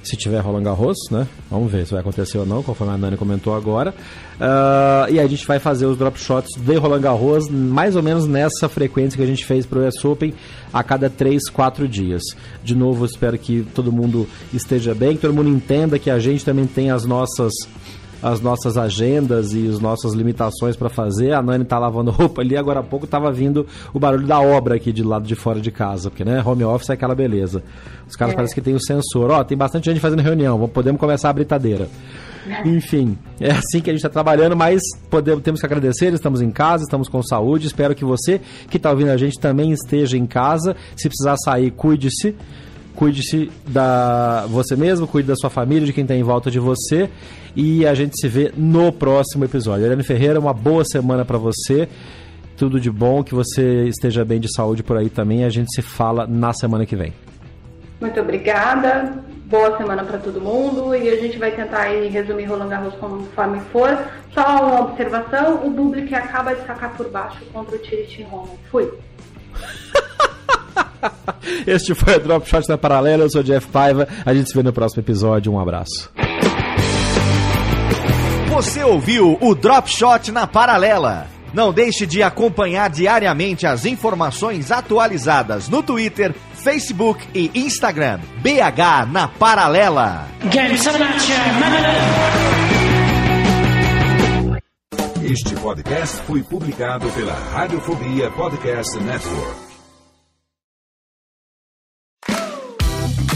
se tiver Roland Garros, né? Vamos ver se vai acontecer ou não, conforme a Nani comentou agora. Uh, e a gente vai fazer os drop shots de Roland Garros mais ou menos nessa frequência que a gente fez para o US Open a cada 3, 4 dias. De novo, espero que todo mundo esteja bem, que todo mundo entenda que a gente também tem as nossas as nossas agendas e as nossas limitações para fazer. A Nani tá lavando roupa ali, agora há pouco tava vindo o barulho da obra aqui de lado de fora de casa, porque né, home office é aquela beleza. Os caras é. parecem que tem o sensor. Ó, tem bastante gente fazendo reunião, podemos começar a britadeira. Enfim, é assim que a gente está trabalhando, mas podemos, temos que agradecer, estamos em casa, estamos com saúde. Espero que você que está ouvindo a gente também esteja em casa. Se precisar sair, cuide-se. Cuide-se da você mesmo, cuide da sua família, de quem está em volta de você. E a gente se vê no próximo episódio. Eliane Ferreira, uma boa semana para você. Tudo de bom, que você esteja bem de saúde por aí também. A gente se fala na semana que vem. Muito obrigada. Boa semana para todo mundo e a gente vai tentar aí resumir Roland Garros conforme for. Só uma observação: o Bublik acaba de sacar por baixo contra o Tiriti Roma. Fui. Este foi o Drop Shot na Paralela. Eu sou o Jeff Paiva. A gente se vê no próximo episódio. Um abraço. Você ouviu o Drop Shot na Paralela. Não deixe de acompanhar diariamente as informações atualizadas no Twitter, Facebook e Instagram. BH na Paralela. Este podcast foi publicado pela Radiofobia Podcast Network.